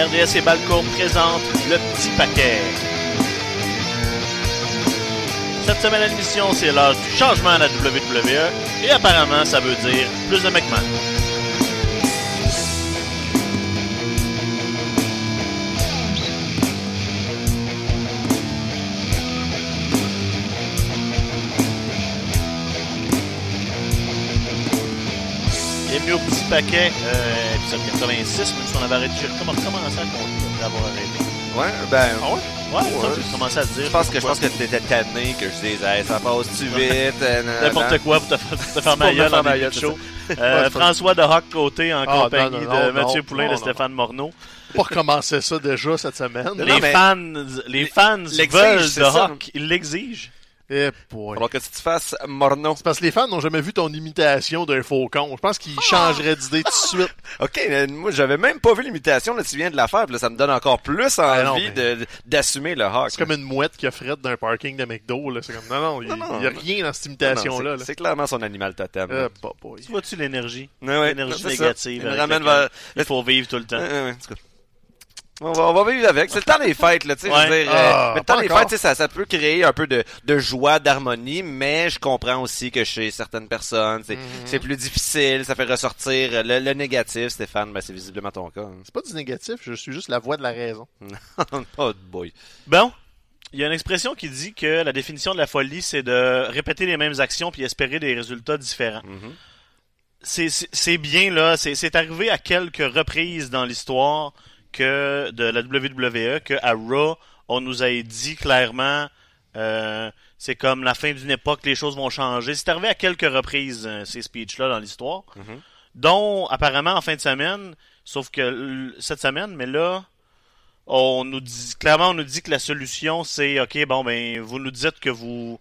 RDS et Balcourt présentent le petit paquet. Cette semaine à l'émission, c'est l'heure du changement à la WWE et apparemment, ça veut dire plus de McMahon. Bienvenue au petit paquet, euh, épisode 86, même si on avait arrêté, j'ai recommencé à compter après avoir arrêté. Ouais, ben. Ah ouais? Ouais, Ouais. j'ai commencé à te dire. Je pense que je pense que t'étais tanné que je disais hey, ça passe-tu vite? Euh, N'importe quoi pour te, faire ma gueule faire en début de show. Euh, François de Rock Côté en Ah, compagnie non, non, de non, Mathieu Poulain et Stéphane Morneau. pas recommencer ça déjà cette semaine. Les mais- fans, les fans veulent de. Rock. Ils l'exigent. Eh boy. Alors que tu te fasses mornon. C'est parce que les fans n'ont jamais vu ton imitation d'un faucon. Je pense qu'ils Ah! changeraient d'idée tout de suite. Ok, moi j'avais même pas vu l'imitation, là tu viens de la faire, puis là ça me donne encore plus envie non, mais- de- d'assumer le Hawk. C'est comme une mouette qui a frette d'un parking de McDo. là. C'est comme, non, non, il n'y a rien dans cette imitation-là. c'est- là. C'est clairement son animal totem. Eh boy. Tu vois-tu l'énergie? Ouais, ouais, L'énergie négative. Il avec ramène vers- Il faut vivre tout le temps. Ouais, ouais. On va, on va vivre avec. C'est le temps des fêtes, là, tu sais. je veux Ouais. dire, Ah, euh, mais le temps des encore. fêtes, tu sais, ça, ça peut créer un peu de, de joie, d'harmonie, mais je comprends aussi que chez certaines personnes, c'est Mhm. plus difficile, ça fait ressortir le, le négatif, Stéphane. Ben, c'est visiblement ton cas. C'est pas du négatif, je suis juste la voix de la raison. oh boy. Bon. Il y a une expression qui dit que la définition de la folie, c'est de répéter les mêmes actions puis espérer des résultats différents. Mhm. c'est bien là, c'est arrivé à quelques reprises dans l'histoire que de la WWE que à Raw on nous a dit clairement euh, c'est comme la fin d'une époque, les choses vont changer. C'est arrivé à quelques reprises euh, ces speeches là dans l'histoire, Mhm. dont apparemment en fin de semaine, sauf que cette semaine, mais là on nous dit clairement on nous dit que la solution c'est ok bon ben vous nous dites que vous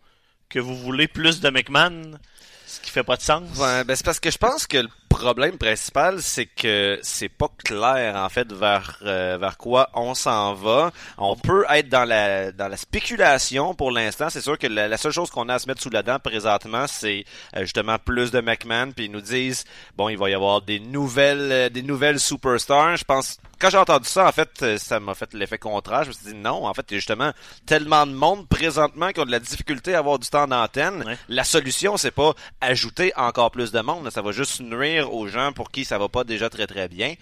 que vous voulez plus de McMahon, ce qui fait pas de sens. Ouais, ben c'est parce que je pense que le problème principal, c'est que c'est pas clair en fait vers euh, vers quoi on s'en va. On peut être dans la dans la spéculation pour l'instant. C'est sûr que la, la seule chose qu'on a à se mettre sous la dent présentement, c'est euh, justement plus de McMahon. Puis ils nous disent bon, il va y avoir des nouvelles euh, des nouvelles superstars. Je pense quand j'ai entendu ça, en fait, ça m'a fait l'effet contraire. Je me suis dit non, en fait, il y a justement tellement de monde présentement qui ont de la difficulté à avoir du temps d'antenne. Ouais. La solution, c'est pas ajouter encore plus de monde. Ça va juste nuire aux gens pour qui ça va pas déjà très très bien.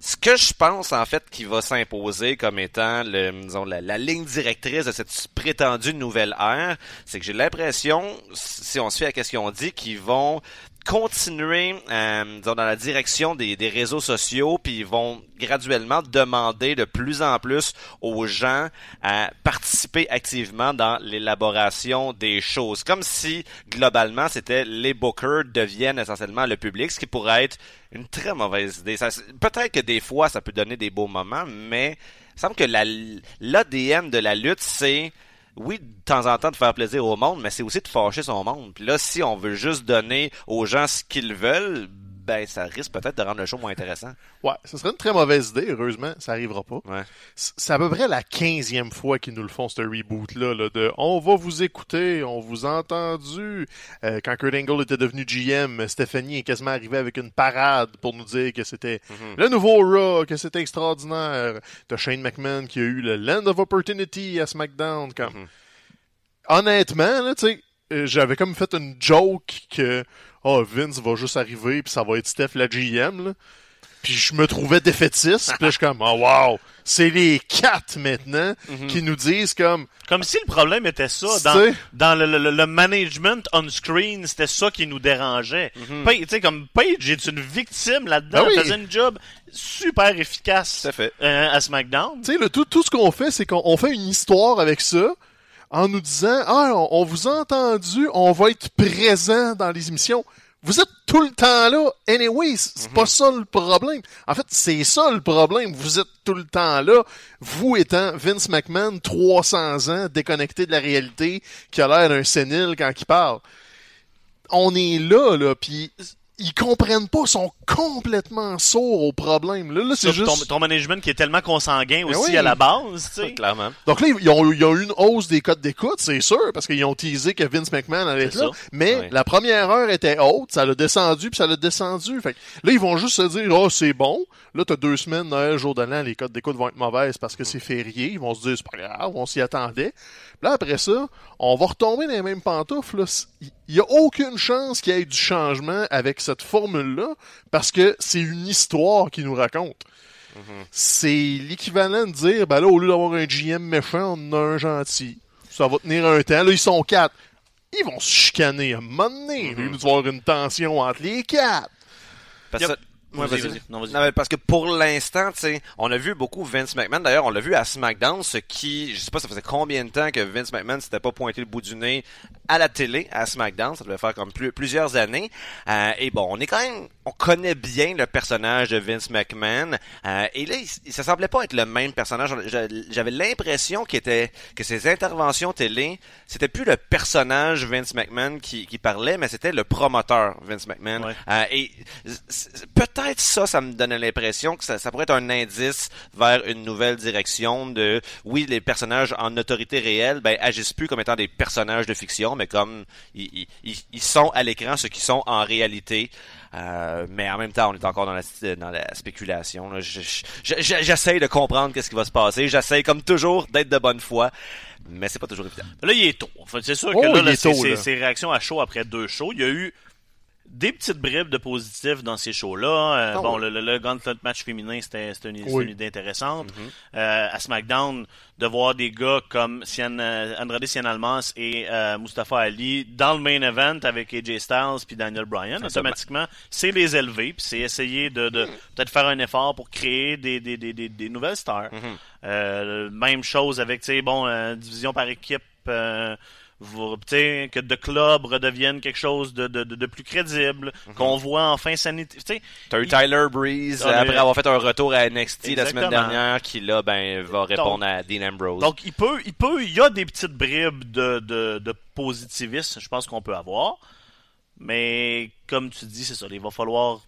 Ce que je pense en fait qui va s'imposer comme étant la, la ligne directrice de cette prétendue nouvelle ère, c'est que j'ai l'impression, si on se fait à qu'ils ont dit, qu'ils vont continuer euh, disons, dans la direction des, des réseaux sociaux, puis ils vont graduellement demander de plus en plus aux gens à participer activement dans l'élaboration des choses. Comme si, globalement, c'était les bookers deviennent essentiellement le public, ce qui pourrait être une très mauvaise idée. Peut-être que des fois, ça peut donner des beaux moments, mais il semble que la- l'ADN de la lutte, c'est oui, de temps en temps de faire plaisir au monde, mais c'est aussi de fâcher son monde. Puis là, si on veut juste donner aux gens ce qu'ils veulent, ben ça risque peut-être de rendre le show moins intéressant. Ouais, ce serait une très mauvaise idée, heureusement, ça arrivera pas. Ouais. C'est à peu près la quinzième fois qu'ils nous le font, ce reboot-là, là, de « On va vous écouter, on vous a entendu Euh, Quand Kurt Angle était devenu GM, Stephanie est quasiment arrivée avec une parade pour nous dire que c'était Mhm. le nouveau Raw, que c'était extraordinaire. T'as Shane McMahon qui a eu le Land of Opportunity à SmackDown. Comme... Mhm. Honnêtement, là, tu sais, euh, j'avais comme fait une joke que oh, Vince va juste arriver puis ça va être Steph la GM. Là. Puis je me trouvais défaitiste. Puis là, je suis comme, oh wow, c'est les quatre maintenant Mhm. qui nous disent comme, Comme si le problème était ça. Dans, dans le, le- le management on-screen, c'était ça qui nous dérangeait. Page- Tu sais, comme Paige est une victime là-dedans. Ben oui. Faisait une job super efficace à fait. euh, à SmackDown. tu sais, le- tout, tout ce qu'on fait, c'est qu'on on fait une histoire avec ça en nous disant, ah, on, on vous a entendu, on va être présent dans les émissions. Vous êtes tout le temps là. Anyway, c'est c'est pas ça le problème. En fait, c'est ça le problème. Vous êtes tout le temps là. Vous étant Vince McMahon, 300 ans, déconnecté de la réalité, qui a l'air d'un sénile quand il parle. On est là, là, puis ils comprennent pas, sont complètement sourds au problème. Là, là c'est juste... ton, ton management qui est tellement consanguin aussi oui. à la base, tu sais. Clairement. Donc là, ils ont, ils ont eu une hausse des codes d'écoute, c'est sûr, parce qu'ils ont teasé que Vince McMahon allait être là. ça. Mais la première heure était haute, ça l'a descendu, puis ça l'a descendu. Fait que là, ils vont juste se dire, oh, c'est bon. Là, t'as deux semaines, Noël, jour de l'an, les codes d'écoute vont être mauvaises parce que c'est férié. Ils vont se dire, c'est pas grave, on s'y attendait. Puis là, après ça, on va retomber dans les mêmes pantoufles. là. Il y a aucune chance qu'il y ait du changement avec cette formule-là parce que c'est une histoire qui nous raconte. C'est l'équivalent de dire, ben là, au lieu d'avoir un GM méchant, on en a un gentil. Ça va tenir un temps. Là, ils sont quatre. Ils vont se chicaner à un moment donné. Il va y avoir une tension entre les quatre. Parce Yep. que- Ouais, Vas-y, vas-y, vas-y. non, vas-y. Non, mais parce que pour l'instant, on a vu beaucoup Vince McMahon. D'ailleurs, on l'a vu à SmackDown, ce qui, je sais pas, ça faisait combien de temps que Vince McMahon s'était pas pointé le bout du nez à la télé, à SmackDown. Ça devait faire comme plus- plusieurs années. Euh, et bon, on est quand même, on connaît bien le personnage de Vince McMahon. Euh, et là, il, ça semblait pas être le même personnage. J'avais l'impression qu'il était, que ses interventions télé, c'était plus le personnage Vince McMahon qui, qui parlait, mais c'était le promoteur Vince McMahon. Ouais. Euh, et peut-être ça, ça me donnait l'impression que ça, ça pourrait être un indice vers une nouvelle direction de, oui, les personnages en autorité réelle, ben, agissent plus comme étant des personnages de fiction, mais comme ils, ils- ils, ils sont à l'écran ce qu'ils sont en réalité. Euh, mais en même temps, on est encore dans la, dans la spéculation. là. Je- je- je- J'essaye de comprendre qu'est-ce qui va se passer. J'essaye, comme toujours, d'être de bonne foi. Mais c'est pas toujours évident. Là, il est tôt. En fait, c'est sûr Oh, que là, il là, est c'est tôt, c'est- là. c'est réaction à chaud après deux shows. Il y a eu des petites bribes de positifs dans ces shows-là. Euh, Ah bon, le, le, le Gauntlet match féminin, c'était c'était une, Oui. une idée intéressante. Mm-hmm. Euh, à SmackDown, de voir des gars comme Cien, euh, Andrade Cien Almas et euh, Mustafa Ali dans le main event avec AJ Styles puis Daniel Bryan, Ça, automatiquement, c'est les élever puis c'est essayer de, de peut-être faire un effort pour créer des, des, des, des, des nouvelles stars. Mm-hmm. Euh, même chose avec, tu sais, bon, euh, division par équipe. euh, vous- que The Club redevienne quelque chose de, de, de, de plus crédible, Mm-hmm. qu'on voit enfin sais, T'as eu il- Tyler Breeze, Ah, après mais- avoir fait un retour à NXT la semaine dernière, qui là, ben, va répondre à Dean Ambrose. Donc, il peut, il peut, il y a des petites bribes de, de, positivisme, je pense qu'on peut avoir. Mais, comme tu dis, c'est ça, il va falloir,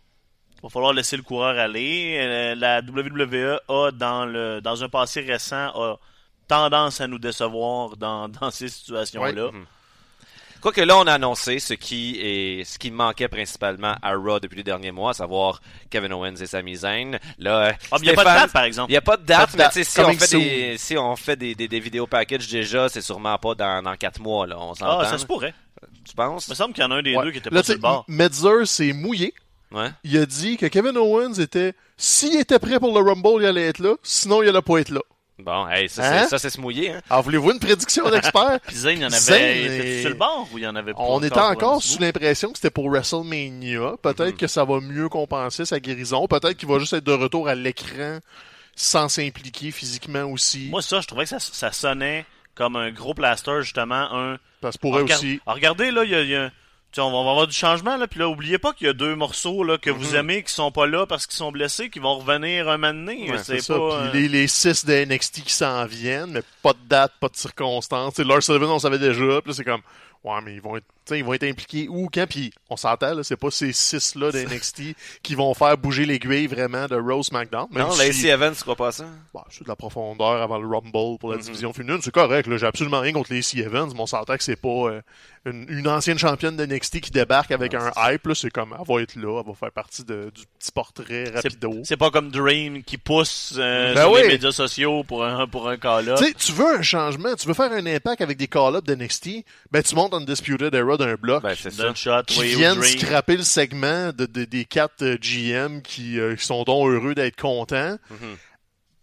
il va falloir laisser le coureur aller. Euh, La WWE a, dans le, dans un passé récent, a tendance à nous décevoir dans, dans ces situations-là. Quoique là, on a annoncé ce qui est, ce qui manquait principalement à Raw depuis les derniers mois, à savoir Kevin Owens et Sami Zayn. Là, Ah, mais il n'y a pas de date, par exemple. Il n'y a pas de Pas date, de mais date. tu sais, si on fait, des, si on fait des, des, des vidéos package déjà, c'est sûrement pas dans, dans quatre mois, là. On s'entend. Ah, ça se pourrait. Tu penses? Il me semble qu'il y en a un des Ouais. deux qui était Là, pas sur tu le sais, bord. Metzer s'est mouillé. Ouais. Il a dit que Kevin Owens était, s'il était prêt pour le Rumble, il allait être là. Sinon, il allait pas être là. Bon, hey, ça, Hein? c'est, ça, c'est se mouiller, hein. Alors, voulez-vous une prédiction d'expert? Puis Zayn, il y en avait. Est- sur le bord ou il y en avait pas On était encore sous l'impression que c'était pour WrestleMania. Peut-être que ça va mieux compenser sa guérison. Peut-être qu'il va juste être de retour à l'écran sans s'impliquer physiquement aussi. Moi, ça, je trouvais que ça, ça sonnait comme un gros plaster, justement. Un... Parce que pourrait aussi. Ah, regardez, là, il y a. il y a- on va avoir du changement, là. Puis là, oubliez pas qu'il y a deux morceaux là, que vous aimez qui sont pas là parce qu'ils sont blessés, qui vont revenir un moment donné. Ouais, c'est pas. euh, les, les six de NXT qui s'en viennent, mais pas de date, pas de circonstances. T'sais, Lars Sullivan, on savait déjà. Puis là, c'est comme, ouais, mais ils vont être, t'sais, ils vont être impliqués où, quand, puis on s'entend, là, c'est pas ces six-là de NXT qui vont faire bouger l'aiguille vraiment de Rose McDonald. Non, si- Lacey Evans, tu crois pas ça? Bon, c'est de la profondeur avant le Rumble pour la Mhm. division féminine. C'est correct, là. J'ai absolument rien contre Lacey Evans, mais on s'entend que c'est pas euh, une, une ancienne championne de NXT qui débarque avec un hype, là. C'est comme, elle va être là, elle va faire partie de- du petit portrait rapido. C'est pas comme Dream qui pousse euh, Ben sur oui. les médias sociaux pour un, pour un cas-là. Tu veux un changement, tu veux faire un impact avec des call-ups de NXT, ben tu montes Undisputed Era d'un bloc. D'un shot, qui viennent Dream. scraper le segment de, de- des quatre euh, GM qui, euh, qui sont donc heureux d'être contents. Mhm.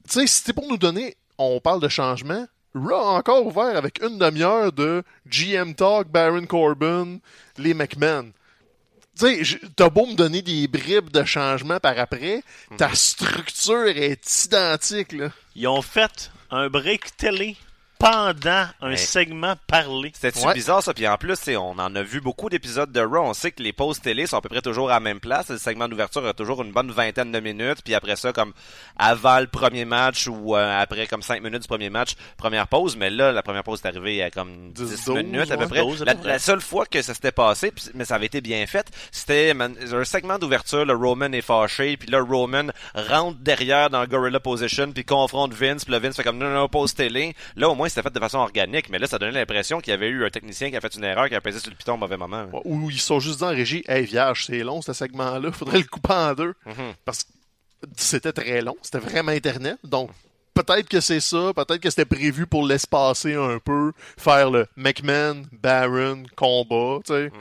Tu sais, si c'était pour nous donner, on parle de changement, Raw a encore ouvert avec une demi-heure de GM Talk, Baron Corbin, les McMahon. Tu sais, t'as beau me donner des bribes de changement par après, Mhm. ta structure est identique, là. Ils ont fait un break télé pendant un Ouais. segment parlé. C'était-tu Ouais. bizarre ça? Puis en plus, on en a vu beaucoup d'épisodes de Raw. On sait que les pauses télé sont à peu près toujours à la même place. Le segment d'ouverture a toujours une bonne vingtaine de minutes. Puis après ça, comme avant le premier match ou euh, après comme cinq minutes du premier match, première pause. Mais là, la première pause est arrivée à comme 10, 10, 12, minutes à peu près. 12 à la, peu près. la seule fois que ça s'était passé, puis- mais ça avait été bien fait, c'était un segment d'ouverture. Le Roman est fâché. Puis là, Roman rentre derrière dans Gorilla Position puis confronte Vince. Puis là, Vince fait comme non, non, pause télé. Là, au moins, c'était fait de façon organique. Mais là, ça donnait l'impression qu'il y avait eu un technicien qui a fait une erreur, qui a pesé sur le piton au mauvais moment. Ou ils sont juste dit en régie, hey, vierge, c'est long ce segment-là, faudrait le couper en deux. Mhm. Parce que c'était très long, c'était vraiment Internet. Donc, peut-être que c'est ça, peut-être que c'était prévu pour l'espacer un peu, faire le McMahon, Baron, combat, tu sais.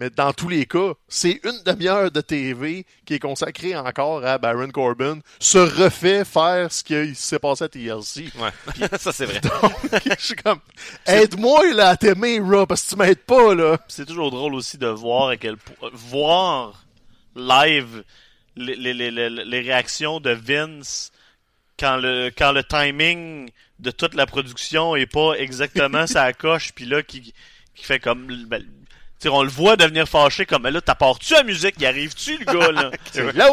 Mais dans tous les cas, c'est une demi-heure de TV qui est consacrée encore à Baron Corbin, se refait faire ce qui s'est passé à TLC. Ouais, ça c'est vrai. Donc, je suis comme, aide-moi là à t'aimer, Raw, parce que tu m'aides pas, là. C'est toujours drôle aussi de voir à quel po- voir live les, les, les, les, les réactions de Vince quand le quand le timing de toute la production est pas exactement sa coche puis là qui qui fait comme ben, tu sais, on le voit devenir fâché comme là t'apportes-tu la musique? Y arrive-tu le gars là? C'est là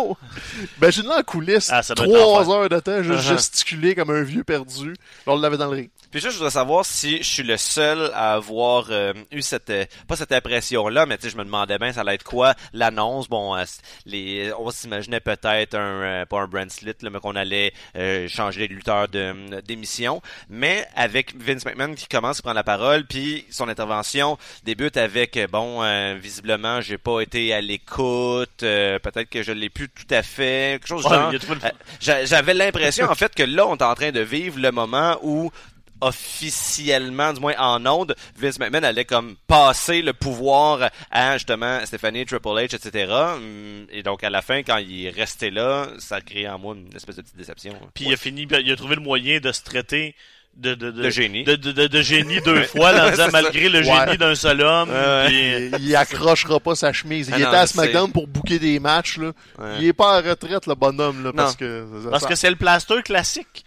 Imagine-le en coulisses, Ah, ça doit être trois heures de temps, juste gesticuler comme un vieux perdu. Là, on l'avait dans le ring. Puis juste, je voudrais savoir si je suis le seul à avoir euh, eu cette, euh, pas cette impression-là, mais tu sais, je me demandais bien, ça allait être quoi l'annonce? Bon, euh, les, on s'imaginait peut-être un, euh, pas un brand slit, là, mais qu'on allait euh, changer les lutteurs de- d'émission. Mais avec Vince McMahon qui commence à prendre la parole, puis son intervention débute avec, euh, bon, euh, visiblement, j'ai pas été à l'écoute, euh, peut-être que je l'ai plus tout à fait, quelque chose Ouais, Euh, j'a- J'avais l'impression, en fait, que là, on est en train de vivre le moment où officiellement, du moins en ondes, Vince McMahon allait comme passer le pouvoir à justement Stephanie, Triple H, etc. Hum, Et donc à la fin, quand il est resté là, ça a créé en moi une espèce de petite déception. puis il a fini il a trouvé le moyen de se traiter de de, De génie. de, de, de- de génie deux fois là, en disant malgré le Ouais. génie d'un seul homme puis- Il, il accrochera pas sa chemise. Il Ah était non, à SmackDown pour booker des matchs, là. Ouais. Il est pas en retraite, le bonhomme, là, parce que... Parce que c'est le plaster classique.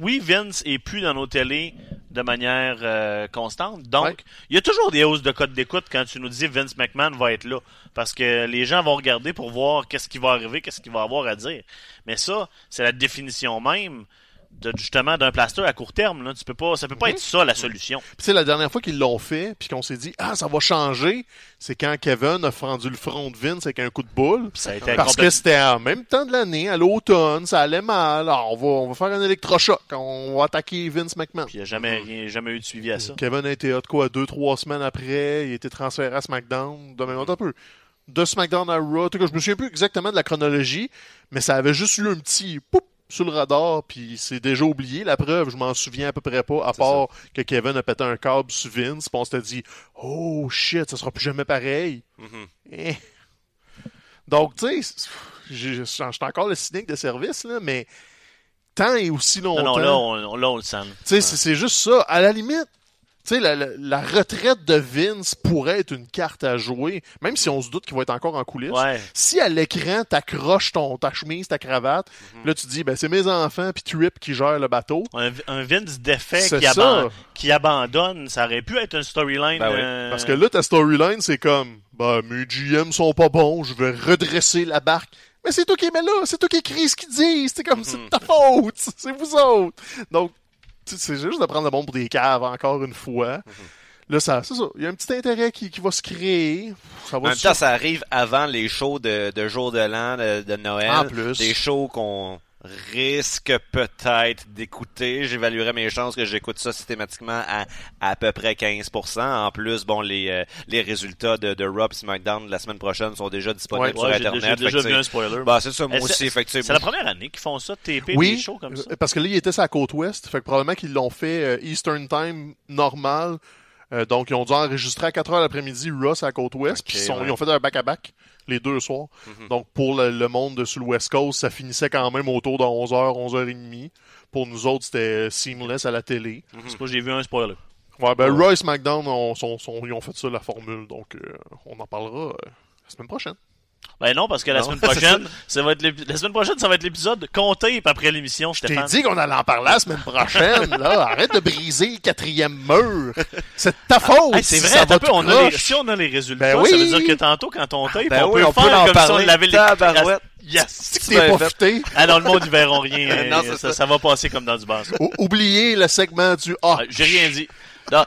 Oui, Vince est plus dans nos télés de manière euh, constante. Donc, Ouais. il y a toujours des hausses de code d'écoute quand tu nous dis Vince McMahon va être là. Parce que les gens vont regarder pour voir qu'est-ce qui va arriver, qu'est-ce qu'il va avoir à dire. Mais ça, c'est la définition même de justement d'un plaster à court terme. Là. Tu peux pas, ça peut pas être ça la solution. Puis, sais, la dernière fois qu'ils l'ont fait, puis qu'on s'est dit, ah, ça va changer, c'est quand Kevin a fendu le front de Vince avec un coup de boule. Ça a été Parce que c'était en même temps de l'année, à l'automne, ça allait mal. Alors, on va, on va faire un électrochoc. On va attaquer Vince McMahon. Puis il n'y a jamais, rien, jamais eu de suivi à ça. Kevin a été hot quoi, deux, trois semaines après. Il a été transféré à SmackDown. De même un peu. De SmackDown à Raw. En tout cas, je me souviens plus exactement de la chronologie, mais ça avait juste eu un petit poup sur le radar, puis c'est déjà oublié. La preuve, je m'en souviens à peu près pas, à part que Kevin a pété un câble sur Vince, puis on s'était dit « Oh shit, ça sera plus jamais pareil Mhm. Eh. Donc, tu sais, j'ai- je suis encore le cynique de service, là, mais tant et aussi Non, longtemps... non, là, on, là, on le sent. Tu sais, c'est juste ça. À la limite, tu sais, la, la- la retraite de Vince pourrait être une carte à jouer, même si on se doute qu'il va être encore en coulisses. Ouais. Si à l'écran, t'accroches ton, ta chemise, ta cravate, Mhm. là, tu dis, ben, c'est mes enfants, puis Trip qui gère le bateau. Un, un Vince défait qui, ça. aban- qui abandonne, ça aurait pu être une storyline. Ben oui. euh, Parce que là, ta storyline, c'est comme, ben, mes GM sont pas bons, je vais redresser la barque. Mais c'est toi qui es là, c'est toi qui écris ce qu'ils disent, c'est comme, c'est de ta faute, c'est vous autres. Donc, c'est juste de prendre le monde pour des caves, encore une fois. Là, ça, c'est ça. Il y a un petit intérêt qui, qui va se créer. Ça En va même se- temps, ça arrive avant les shows de, de jour de l'an, de, de Noël. En plus. Des shows qu'on risque peut-être d'écouter. J'évaluerais mes chances que j'écoute ça systématiquement à à peu près 15%. En plus, bon, les, euh, les résultats de, de et SmackDown de la semaine prochaine sont déjà disponibles ouais, sur Internet. j'ai déjà vu un spoiler. bah, c'est ça, moi Eh, aussi. c'est- Fait que, tu sais, C'est la première année qu'ils font ça, TP, Oui, des shows comme ça. euh, parce que là, il était sur la côte ouest. Fait que probablement qu'ils l'ont fait euh, Eastern Time normal. Euh, donc, ils ont dû enregistrer à 4 heures l'après-midi Ross à la côte ouest. Puis ils, sont- ouais. ils ont fait un back-à-back les deux soirs. Mhm. Donc, pour le, le monde de sur le West Coast, ça finissait quand même autour de 11h, 11h30. Pour nous autres, c'était seamless à la télé. C'est pas, j'ai vu un spoiler. Ouais, ben, Ouais. Royce on, sont- ils ont fait ça, la formule. Donc, euh, on en parlera euh, la semaine prochaine. Ben non, parce que la Non, semaine prochaine, ça va être la semaine prochaine, ça va être l'épisode compté après l'émission, Je t'ai dit qu'on allait en parler la semaine prochaine, là. Arrête de briser le quatrième mur. C'est de ta faute. Hey, c'est si vrai, peu, on a les, si on a les résultats, Ben ça veut oui. dire que tantôt, quand on tape, Ben on, oui, peut on peut faire en comme si on parler. l'avait les. Yes! C'est que Tu t'es futé. Ah non, le monde, ils verront rien. Non, ça, ça. ça va passer comme dans du. Ou- Oubliez le segment du A. Ah, J'ai rien dit. The,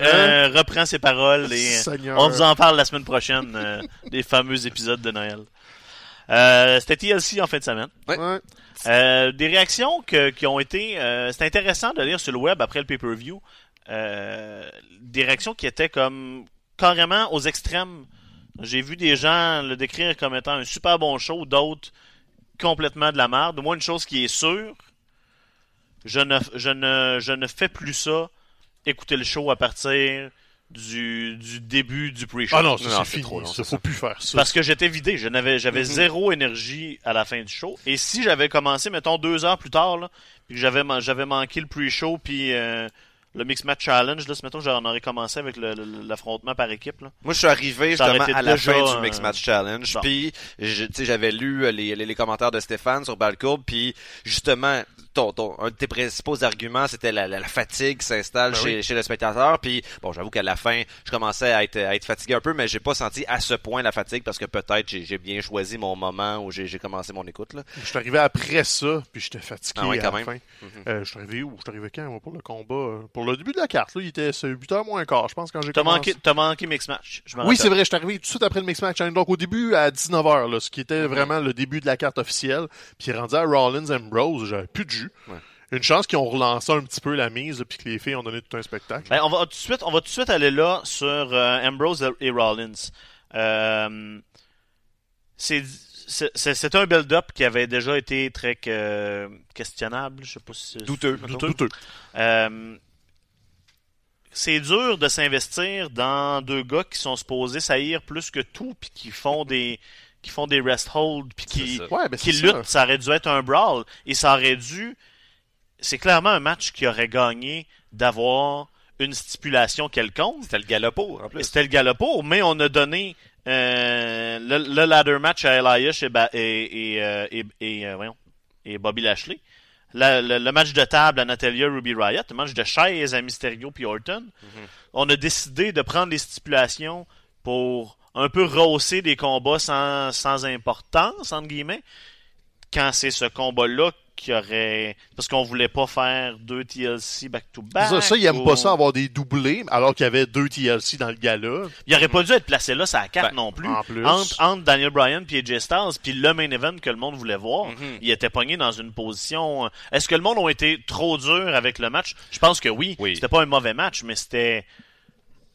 euh, reprend ses paroles et euh, Seigneur. on vous en parle la semaine prochaine euh, des fameux épisodes de Noël. Euh, C'était TLC en fin de semaine. Ouais. Ouais. Euh, des réactions que- qui ont été... Euh, c'est intéressant de lire sur le web après le pay-per-view. Euh, des réactions qui étaient comme carrément aux extrêmes. J'ai vu des gens le décrire comme étant un super bon show, d'autres complètement de la merde. Moi, une chose qui est sûre, je ne, je ne, je ne fais plus ça, écouter le show à partir du, du début du pre-show. Ah non, ça Non, c'est trop long, Ça, c'est faut ça. plus faire ça. Parce que j'étais vidé, je n'avais, j'avais Mhm. zéro énergie à la fin du show. Et si j'avais commencé, mettons, deux heures plus tard, là, puis que j'avais, j'avais manqué le pre-show, puis euh, le Mix Match Challenge, là, si, mettons, j'en aurais commencé avec le- le- l'affrontement par équipe. Là. Moi, je suis arrivé justement à la déjà, fin du Mix Match Challenge, bon. puis je- tu sais, j'avais lu euh, les, les, les commentaires de Stéphane sur Balcourbe, puis justement, ton, ton, un de tes principaux arguments, c'était la, la, la fatigue qui s'installe Ben chez, chez le spectateur, puis bon, j'avoue qu'à la fin, je commençais à être, à être fatigué un peu, mais j'ai pas senti à ce point la fatigue, parce que peut-être j'ai j'ai bien choisi mon moment où j'ai j'ai commencé mon écoute. Là. Je suis arrivé après ça, puis j'étais fatigué Ah ouais, à quand la même. fin. Euh, je suis arrivé où? Je suis arrivé quand, pour le combat? Pour le début de la carte, là, il était 8h moins quart, je pense, quand j'ai T'as commencé. manqué, t'as manqué Mix Match. Je Oui, c'est vrai, je suis arrivé tout de suite après le Mix Match. Donc, au début, à 19h, là, ce qui était vraiment le début de la carte officielle. Puis, rendu à Rollins Ambrose, j'avais plus de jus. Ouais. Une chance qu'ils ont relancé un petit peu la mise, puis que les filles ont donné tout un spectacle. Ben, on va tout de suite, on va tout de suite aller là sur euh, Ambrose et Rollins. Euh, c'est un build-up qui avait déjà été très euh, questionnable, je sais pas si douteux. Douteux. Euh, c'est dur de s'investir dans deux gars qui sont supposés saillir plus que tout puis qui font des qui font des rest hold puis qui. Ouais, ben, qui luttent, ça. ça aurait dû être un brawl et ça aurait dû c'est clairement un match qui aurait gagné d'avoir une stipulation quelconque. C'était le galopo, en plus. C'était le galopo, mais on a donné euh, le, le ladder match à Elias et, Ba- et, et, euh, et, et, euh, voyons, et Bobby Lashley. La- le, le match de table à Natalia Ruby Riot, le match de chaise à Mysterio puis Orton. On a décidé de prendre les stipulations pour un peu rehausser des combats sans, sans importance, entre guillemets, quand c'est ce combat-là qui aurait... Parce qu'on voulait pas faire deux TLC back-to-back. Ça, ça, ils aiment ou- pas ça avoir des doublés, alors qu'il y avait deux TLC dans le gala. Il aurait pas dû être placé là, ça carte Ben, non plus. en plus. Entre, entre Daniel Bryan puis AJ Styles, puis le main event que le monde voulait voir, Mhm. il était pogné dans une position. euh, Est-ce que le monde a été trop dur avec le match? Je pense que oui. Oui. C'était pas un mauvais match, mais c'était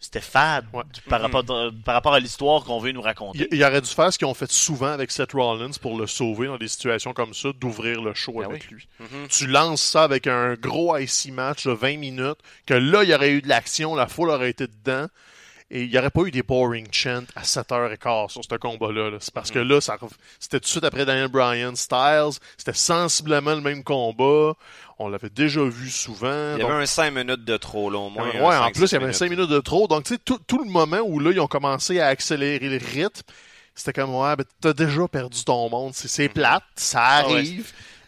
c'était fade Ouais. par, rapport, par rapport à l'histoire qu'on veut nous raconter. Il, il aurait dû faire ce qu'ils ont fait souvent avec Seth Rollins pour le sauver dans des situations comme ça, d'ouvrir le show Ben avec lui. Mhm. Tu lances ça avec un gros IC match de 20 minutes, que là, il y aurait eu de l'action, la foule aurait été dedans, et il n'y aurait pas eu des boring chants à 7h15 sur ce combat-là. là. C'est parce que Mm. là, c'était tout de suite après Daniel Bryan Styles, c'était sensiblement le même combat, on l'avait déjà vu souvent. Il y donc- avait un 5 minutes de trop, là, au moins. Ouais, un en plus, il y avait 5 minutes de trop. Donc, tu sais, tout, tout le moment où là, ils ont commencé à accélérer le rythme, c'était comme, ouais, ben, t'as déjà perdu ton monde. C'est c'est plate, ça Ah ouais.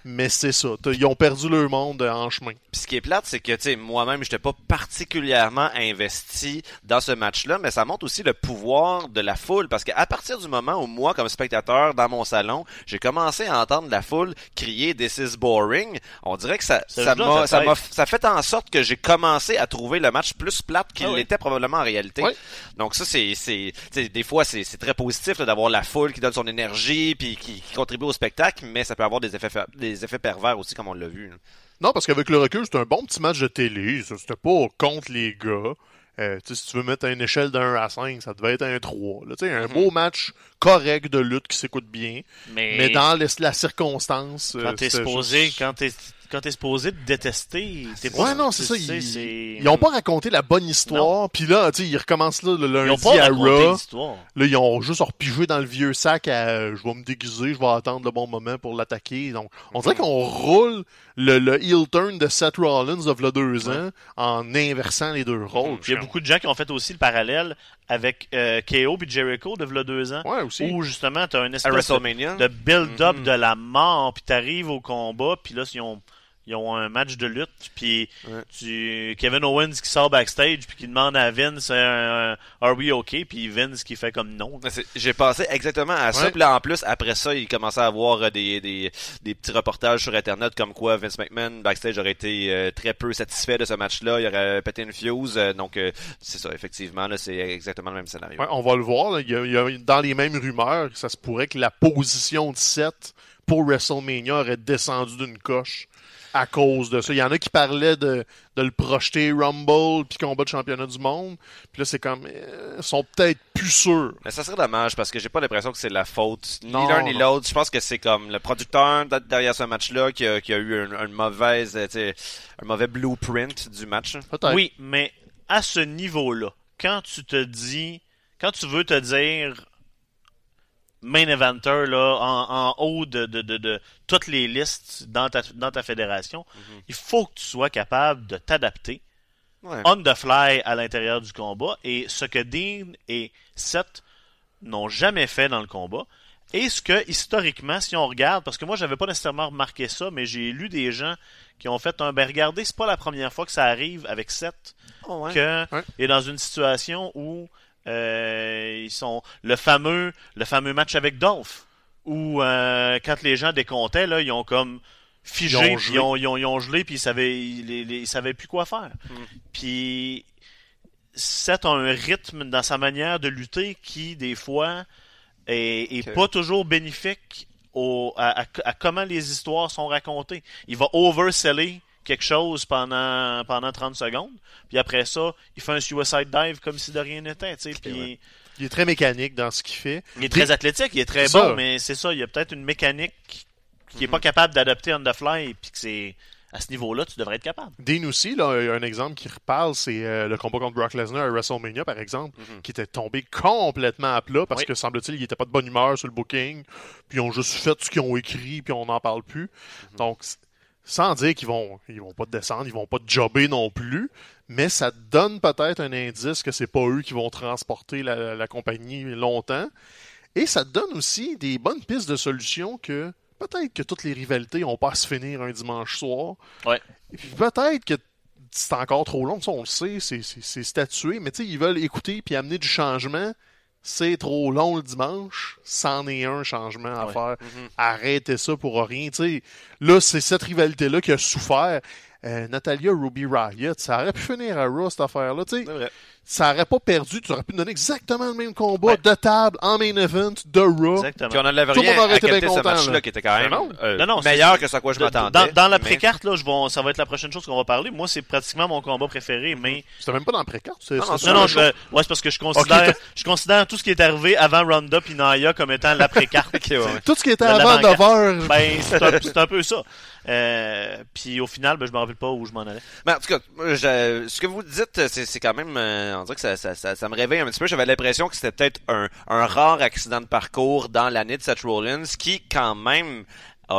Mais c'est ça. Ils ont perdu leur monde en chemin. Puis ce qui est plate, c'est que tu sais, moi-même, j'étais pas particulièrement investi dans ce match-là, mais ça montre aussi le pouvoir de la foule, parce qu'à partir du moment où moi, comme spectateur, dans mon salon, j'ai commencé à entendre la foule crier "This is boring", on dirait que ça, Ça m'a, ça m'a, ça fait en sorte que j'ai commencé à trouver le match plus plate qu'il Ah oui. l'était probablement en réalité. Oui. Donc ça, c'est, c'est, tu sais, des fois, c'est, c'est très positif d'avoir la foule qui donne son énergie puis qui, qui contribue au spectacle, mais ça peut avoir des effets, effets pervers aussi, comme on l'a vu. là. Non, parce qu'avec le recul, c'était un bon petit match de télé. C'était pas contre les gars. Euh, si tu veux mettre une échelle de 1 à 5, ça devait être un 3. Là, un Mhm. beau match correct de lutte qui s'écoute bien. Mais, Mais dans la circonstance. euh, quand t'es supposé, juste- quand t'es quand t'es supposé te détester, t'es pas. Ouais, non, c'est ça. Ils, ils ont pas raconté la bonne histoire. Puis là, tu sais, ils recommencent là, le Ils ont lundi pas à Raw. Là, ils ont juste repigé dans le vieux sac à je vais me déguiser, je vais attendre le bon moment pour l'attaquer. Donc, on dirait qu'on roule le, le heel turn de Seth Rollins of le deux ans en inversant les deux rôles. Il y a beaucoup de gens qui ont fait aussi le parallèle avec euh, KO puis Jericho de v'là deux ans. Ouais, aussi. Où justement, t'as un espèce de, build-up Mhm. de la mort, puis t'arrives au combat, puis là, ils ont, ils ont un match de lutte, puis Ouais. tu, Kevin Owens qui sort backstage, puis qui demande à Vince, euh, Are we okay? Puis Vince qui fait comme non. J'ai pensé exactement à ça. Ouais. Puis là, en plus, après ça, il commençait à avoir euh, des, des, des petits reportages sur Internet comme quoi Vince McMahon, backstage, aurait été euh, très peu satisfait de ce match-là. Il aurait pété une fuse. euh, donc, euh, c'est ça, effectivement. là C'est exactement le même scénario. Ouais, on va le voir. là. Il y a- il y a- dans les mêmes rumeurs, ça se pourrait que la position de 7 pour WrestleMania aurait descendu d'une coche à cause de ça. Il y en a qui parlaient de, de le projeter Rumble puis combat de championnat du monde. Puis là, c'est comme... euh, Ils sont peut-être plus sûrs. Mais ça serait dommage parce que j'ai pas l'impression que c'est la faute ni l'un ni l'autre. Je pense que c'est comme le producteur derrière ce match-là qui a, qui a eu un, une mauvaise, euh, tu sais, un mauvais blueprint du match. Peut-être. Oui, mais à ce niveau-là, quand tu te dis, quand tu veux te dire main eventer là, en, en haut de, de, de, de toutes les listes dans ta, dans ta fédération, il faut que tu sois capable de t'adapter Ouais. on the fly à l'intérieur du combat. Et ce que Dean et Seth n'ont jamais fait dans le combat. Et ce que, historiquement, si on regarde, parce que moi, j'avais pas nécessairement remarqué ça, mais j'ai lu des gens qui ont fait un, ben regardez, c'est pas la première fois que ça arrive avec Seth, Oh, ouais. que Ouais. est dans une situation où ils sont le fameux, le fameux match avec Dolph, où euh, quand les gens décomptaient, là, ils ont comme figé, Ils ont ils ont, ils ont, ils ont gelé, puis ils savaient, ils, savaient plus quoi faire. Mm. Puis Seth a un rythme dans sa manière de lutter qui, des fois, est, est pas toujours bénéfique au, à, à- à comment les histoires sont racontées. Il va overseller quelque chose pendant, pendant 30 secondes, puis après ça, il fait un suicide dive comme si de rien n'était. Puis. Il est très mécanique dans ce qu'il fait. il est très athlétique, il est très bon, ça. mais c'est ça, il y a peut-être une mécanique qui est Mhm. pas capable d'adapter on the fly, puis que c'est à ce niveau-là, tu devrais être capable. Dean aussi, là, un exemple qui reparle, c'est euh, le combat contre Brock Lesnar à WrestleMania, par exemple, Mhm. qui était tombé complètement à plat parce Oui. que, semble-t-il, il était pas de bonne humeur sur le booking, puis ils ont juste fait ce qu'ils ont écrit, puis on n'en parle plus. Mhm. Donc, c- sans dire qu'ils vont, ils vont pas descendre, ils vont pas jobber non plus, mais ça donne peut-être un indice que c'est pas eux qui vont transporter la, la compagnie longtemps. Et ça donne aussi des bonnes pistes de solutions que peut-être que toutes les rivalités n'ont pas à se finir un dimanche soir. Ouais. Et puis peut-être que c'est encore trop long, ça on le sait, c'est statué, mais tu sais, ils veulent écouter puis amener du changement. C'est trop long le dimanche, c'en est un changement à Ouais. faire. Mhm. Arrêtez ça pour rien. tu sais. Là, c'est cette rivalité-là qui a souffert. Euh, Natalia Ruby Riot, ça aurait pu finir à Raw cette affaire-là. tu sais. C'est vrai. Ça aurait pas perdu, tu aurais pu donner exactement le même combat Ouais. de table en main event de Raw. Exactement. Puis on enlève Tout le rien monde aurait été bien content, match-là là. qui était quand même Non, euh, Non, meilleur que ce à quoi je Dans- m'attendais. Dans, dans la mais- précarte, là, je vais- ça va être la prochaine chose qu'on va parler. Moi, c'est pratiquement mon combat préféré, mais C'était même pas dans le précarte. c'est- Non, non, Non, je, ouais, c'est parce que je considère, je considère tout ce qui est arrivé avant Ronda puis Naya comme étant l'après-carte. Ok, ouais, ouais. Tout ce qui était avant l'avant-garde. 9 heures. ben, c'est un, c'est un peu ça. Euh, puis au final, ben, je me rappelle pas où je m'en allais. Mais en tout cas, je- ce que vous dites, c'est, quand même, euh, on dirait que ça, ça, ça, ça me réveille un petit peu. J'avais l'impression que c'était peut-être un, un rare accident de parcours dans l'année de Seth Rollins, qui quand même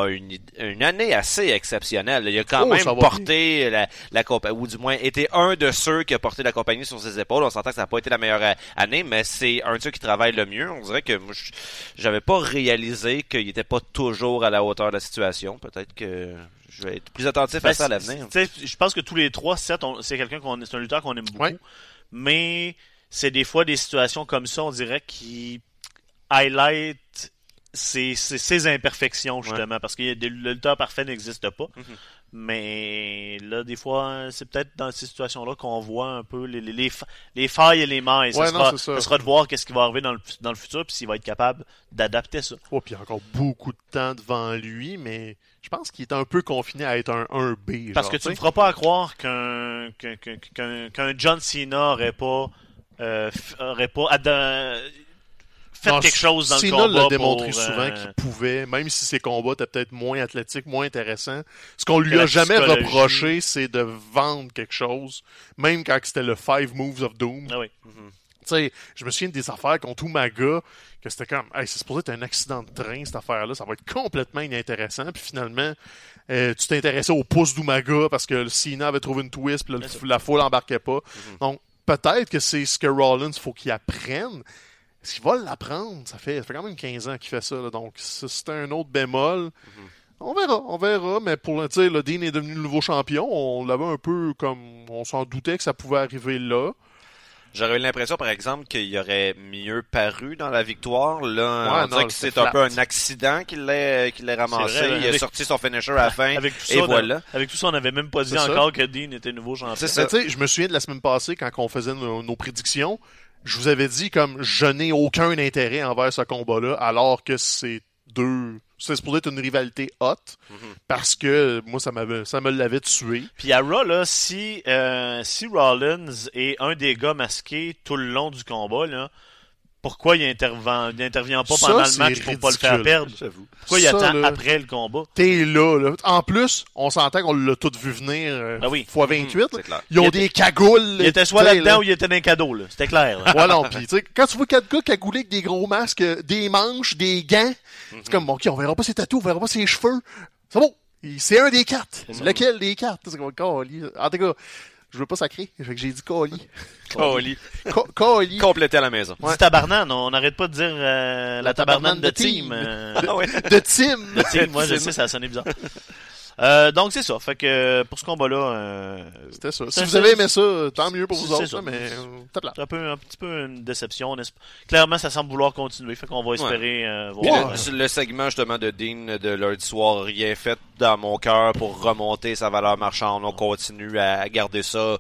a une, une année assez exceptionnelle. Il a quand Oh, même porté la, la compagnie, ou du moins été un de ceux qui a porté la compagnie sur ses épaules. On s'entend que ça n'a pas été la meilleure a- année, mais c'est un de ceux qui travaille le mieux. On dirait que moi, je- j'avais pas réalisé qu'il était pas toujours à la hauteur de la situation. Peut-être que je vais être plus attentif à Ben, ça à l'avenir. Je pense que tous les trois, c'est quelqu'un qu'on, c'est un lutteur qu'on aime beaucoup. Ouais. Mais c'est des fois des situations comme ça, on dirait, qui highlight ses, ses- ses imperfections, justement. Parce que le lutteur parfait n'existe pas. Mhm. Mais là, des fois, c'est peut-être dans ces situations-là qu'on voit un peu les, les, les, fa- les failles et les mailles. Ça, Ouais, sera, non, c'est ça. ça sera de voir qu'est-ce qui va arriver dans le, dans le futur, puis s'il va être capable d'adapter ça. Oh, puis il y a encore beaucoup de temps devant lui, mais je pense qu'il est un peu confiné à être un 1B. Parce genre, que tu ne feras pas à croire qu'un qu'un qu'un- qu'un- qu'un John Cena aurait pas euh, aurait pas ada- fait Non, quelque chose dans Cena le combat l'a démontré pour, souvent euh, qu'il pouvait, même si ses combats étaient peut-être moins athlétiques, moins intéressants. Ce qu'on lui la a jamais reproché, c'est de vendre quelque chose, même quand c'était le Five Moves of Doom. ah oui. Tu sais, je me souviens des affaires contre Umaga, que c'était comme, hey, c'est supposé être un accident de train, cette affaire-là, ça va être complètement inintéressant. Puis finalement, euh, tu t'intéressais au pouce d'Umaga parce que le Cena avait trouvé une twist, puis le- la foule embarquait pas. Mhm. Donc, peut-être que c'est ce que Rollins faut qu'il apprenne. Est-ce qu'il va l'apprendre? Ça fait, ça fait quand même 15 ans qu'il fait ça, là, donc c'est un autre bémol. On verra, on verra, mais pour le dire, le Dean est devenu le nouveau champion. On l'avait un peu comme on s'en doutait que ça pouvait arriver là. J'aurais eu l'impression, par exemple, qu'il aurait mieux paru dans la victoire. Là, Ouais, on dirait non, que c'était c'est un peu un accident qu'il l'ait qu'il l'ait ramassé. Vrai, il a sorti son finisher à la fin. Avec tout, et ça, voilà. avec tout ça, on n'avait même pas dit ça. encore que Dean était nouveau champion. Ça. je me souviens de la semaine passée quand on faisait nos, nos prédictions. Je vous avais dit comme je n'ai aucun intérêt envers ce combat-là, alors que c'est deux. C'est supposé être une rivalité haute, parce que moi ça m'avait ça me l'avait tué. Puis à Raw, là, si, euh, si Rollins est un des gars masqués tout le long du combat, là, pourquoi il intervient, il intervient pas Ça, pendant le match pour pas le faire ridicule. perdre? Pourquoi il attend là, après le combat? T'es là, là. En plus, on s'entend qu'on l'a tout vu venir euh, Ah oui. fois 28. là. C'est clair. Ils ont Il des cagoules. Il était soit là-dedans là. ou il était dans un cadeau, là. C'était clair, là. Ouais, non, pis, tu sais, quand tu vois quatre gars cagoulés avec des gros masques, euh, des manches, des gants, c'est comme, ok, on verra pas ses tatous, on verra pas ses cheveux. C'est bon. C'est un des quatre. Lequel des quatre? Cali. En tout cas, je veux pas sacrer. Fait que j'ai dit. Coli. Ca- Cali. Complété à la maison. Dis tabarnane, on n'arrête pas de dire euh, la, tabarnane de team. euh, Ah ouais. De Tim. de team, moi je sais, ça a sonné bizarre. Euh, donc c'est ça. Fait que pour ce combat-là, euh, C'était ça. Si vous avez aimé ça, tant mieux pour vous C'est autres, ça. là, mais euh, c'est un, peu, un petit peu une déception. Clairement, ça semble vouloir continuer. Fait qu'on va espérer euh, voir. Le, le segment justement de Dean de lundi soir, rien fait dans mon cœur pour remonter sa valeur marchande. On continue à garder ça.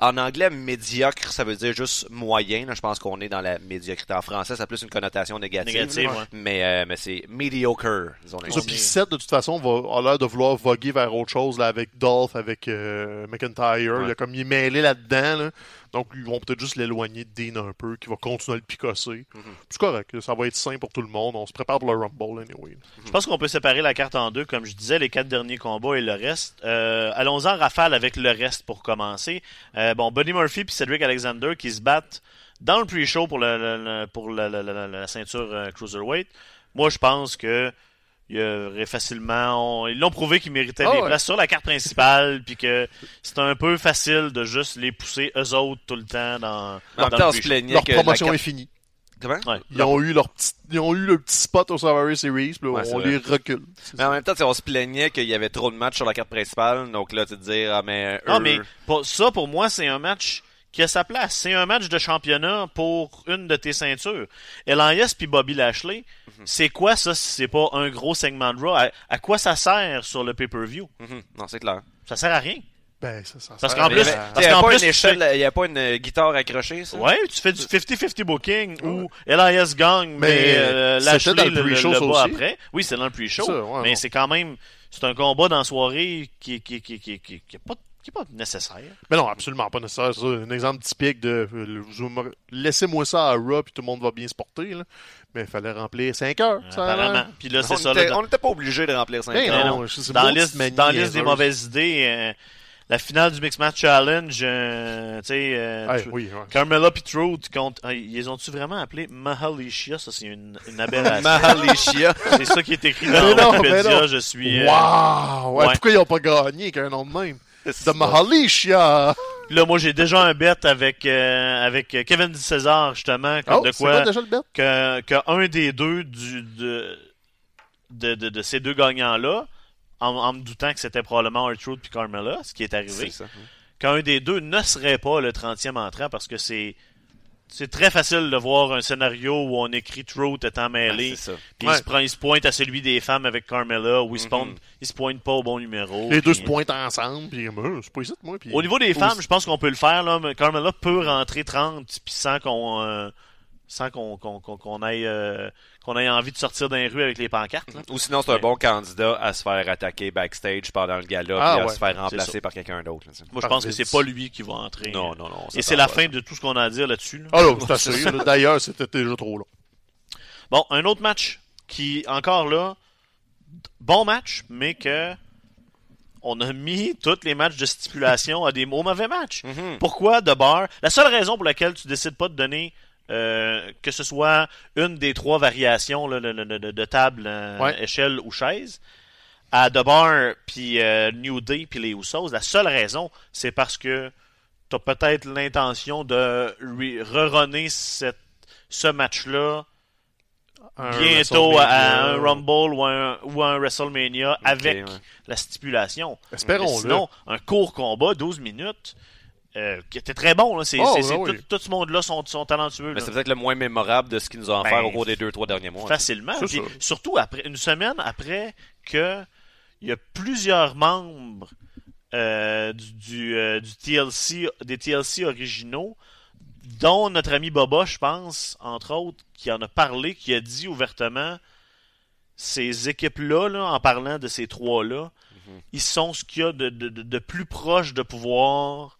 En- anglais, médiocre, ça veut dire juste moyen. là. Je pense qu'on est dans la médiocrité. En français, ça a plus une connotation négative. Négative, ouais. Mais, euh, mais c'est mediocre, disons puis Seth, de toute façon, va, a l'air de vouloir voguer vers autre chose, là, avec Dolph, avec euh, McIntyre. Il, a comme, il est mêlé là-dedans, là. Donc, ils vont peut-être juste l'éloigner de Dean un peu, qui va continuer à le picosser. C'est correct, ça va être sain pour tout le monde. On se prépare pour le Rumble, anyway. Je pense qu'on peut séparer la carte en deux, comme je disais, les quatre derniers combats et le reste. Euh, Allons-en en rafale avec le reste pour commencer. Euh, bon, Buddy Murphy puis Cedric Alexander qui se battent dans le pre-show pour, le, pour la, la- la- la ceinture cruiserweight. Moi, je pense que il y aurait facilement, on- ils l'ont prouvé qu'ils méritaient Ah des ouais. places sur la carte principale, puis que c'est un peu facile de juste les pousser eux autres tout le temps dans, En dans temps, le on se Leur que la promotion carte- est finie. Comment? Ouais. Ils ont, eu leur petit, ils ont eu le petit spot au Survivor Series, puis Ouais, on vrai. les recule. Mais en même temps, on se plaignait qu'il y avait trop de matchs sur la carte principale. Donc là, tu te dire, ah, mais. Non, eux- mais pour- ça, pour moi, c'est un match qui a sa place. C'est un match de championnat pour une de tes ceintures. Elias puis Bobby Lashley, Mhm. c'est quoi ça si c'est pas un gros segment de Raw? À, à quoi ça sert sur le pay-per-view? Mhm. Non, c'est clair. Ça sert à rien. Ben, ça, ça Parce sert qu'en à plus- rien. il y avait, parce il y avait qu'en pas plus, une échelle, il a pas une euh, guitare accrochée, ça? Ouais, tu fais du 50-50 booking où Elias gagne, mais, Mais euh, Lashley dans le le, le, après. Oui, c'est dans le pre-show. Ouais, mais c'est quand même, c'est un combat dans la soirée qui, qui, qui, qui, qui, pas, qui est pas nécessaire. Mais non, absolument pas nécessaire. C'est un exemple typique de euh, laissez-moi ça à Raw puis tout le monde va bien se porter. Là. Mais il fallait remplir 5 heures. ça. Apparemment. Puis là, c'est on ça. était- là, dans- on n'était pas obligé de remplir 5 Ben Mais non, non. je sais dans la liste, des mauvaises idées, euh, la finale du Mix Match Challenge, euh, tu sais, euh, oui, ouais. Carmella puis Truth contre, ah, ils ont-tu vraiment appelé Mahalisha? Ça, c'est une, une aberration. Mahalisha. c'est ça qui est écrit dans Wikipédia. Je suis. euh, Wow! Ouais, ouais. Pourquoi ils n'ont pas gagné avec un nom de même? De Mahalisha! Là, moi, j'ai déjà un bet avec euh, avec Kevin César justement, comme Oh, de quoi quoi déjà le bet? que, que un des deux du de de, de, de ces deux gagnants-là, en, en me doutant que c'était probablement R-Truth puis Carmella, ce qui est arrivé. Qu'un des deux ne serait pas le 30e entrant parce que c'est c'est très facile de voir un scénario où on écrit Truth étant mêlé. Ah, puis Ouais. il, se prend, il se pointe à celui des femmes avec Carmella ou il, se pointe, il se pointe pas au bon numéro. Les deux se pointent ensemble, puis euh, c'est pas ici, moi. Puis... Au niveau des femmes, je pense qu'on peut le faire. Là, mais Carmella peut rentrer 30 puis sans qu'on euh, sans qu'on qu'on qu'on qu'on aille euh, qu'on ait envie de sortir dans les rues avec les pancartes. là. Ou sinon, c'est un bon candidat à se faire attaquer backstage pendant le gala Ah, puis à ouais. se faire remplacer par quelqu'un d'autre. Moi, je pense que c'est pas lui qui va entrer. Non, non, non. Et c'est la fin ça. de tout ce qu'on a à dire là-dessus. là. Ah là, c'est assez. D'ailleurs, c'était déjà trop long. Bon, un autre match qui, encore là, bon match, mais que on a mis tous les matchs de stipulation à des au mauvais matchs. Mhm. Pourquoi de bar La seule raison pour laquelle tu décides pas de donner euh, que ce soit une des trois variations là, de, de- de- de table, euh, Ouais. échelle ou chaise, à The Bar, puis euh, New Day, puis les Usos, la seule raison, c'est parce que t'as peut-être l'intention de re- rerunner cette, ce match-là bientôt à, un. Rumble ou un, ou un WrestleMania avec ouais. la stipulation. Espérons-le. Sinon, un court combat, 12 minutes, euh, qui était très bon. Là. C'est, Oh, c'est- c'est- oui, oui. tout, tout ce monde-là sont, sont talentueux. Mais là. c'est peut-être le moins mémorable de ce qu'ils nous ont offert Ben, au cours des deux, trois derniers mois. facilement. Puis ça. surtout après une semaine après que il y a plusieurs membres euh, du, du, euh, du TLC, des TLC originaux, dont notre ami Boba, je pense, entre autres, qui en a parlé, qui a dit ouvertement ces équipes-là, là, en parlant de ces trois-là, Mhm. ils sont ce qu'il y a de, de- de- de plus proche de pouvoir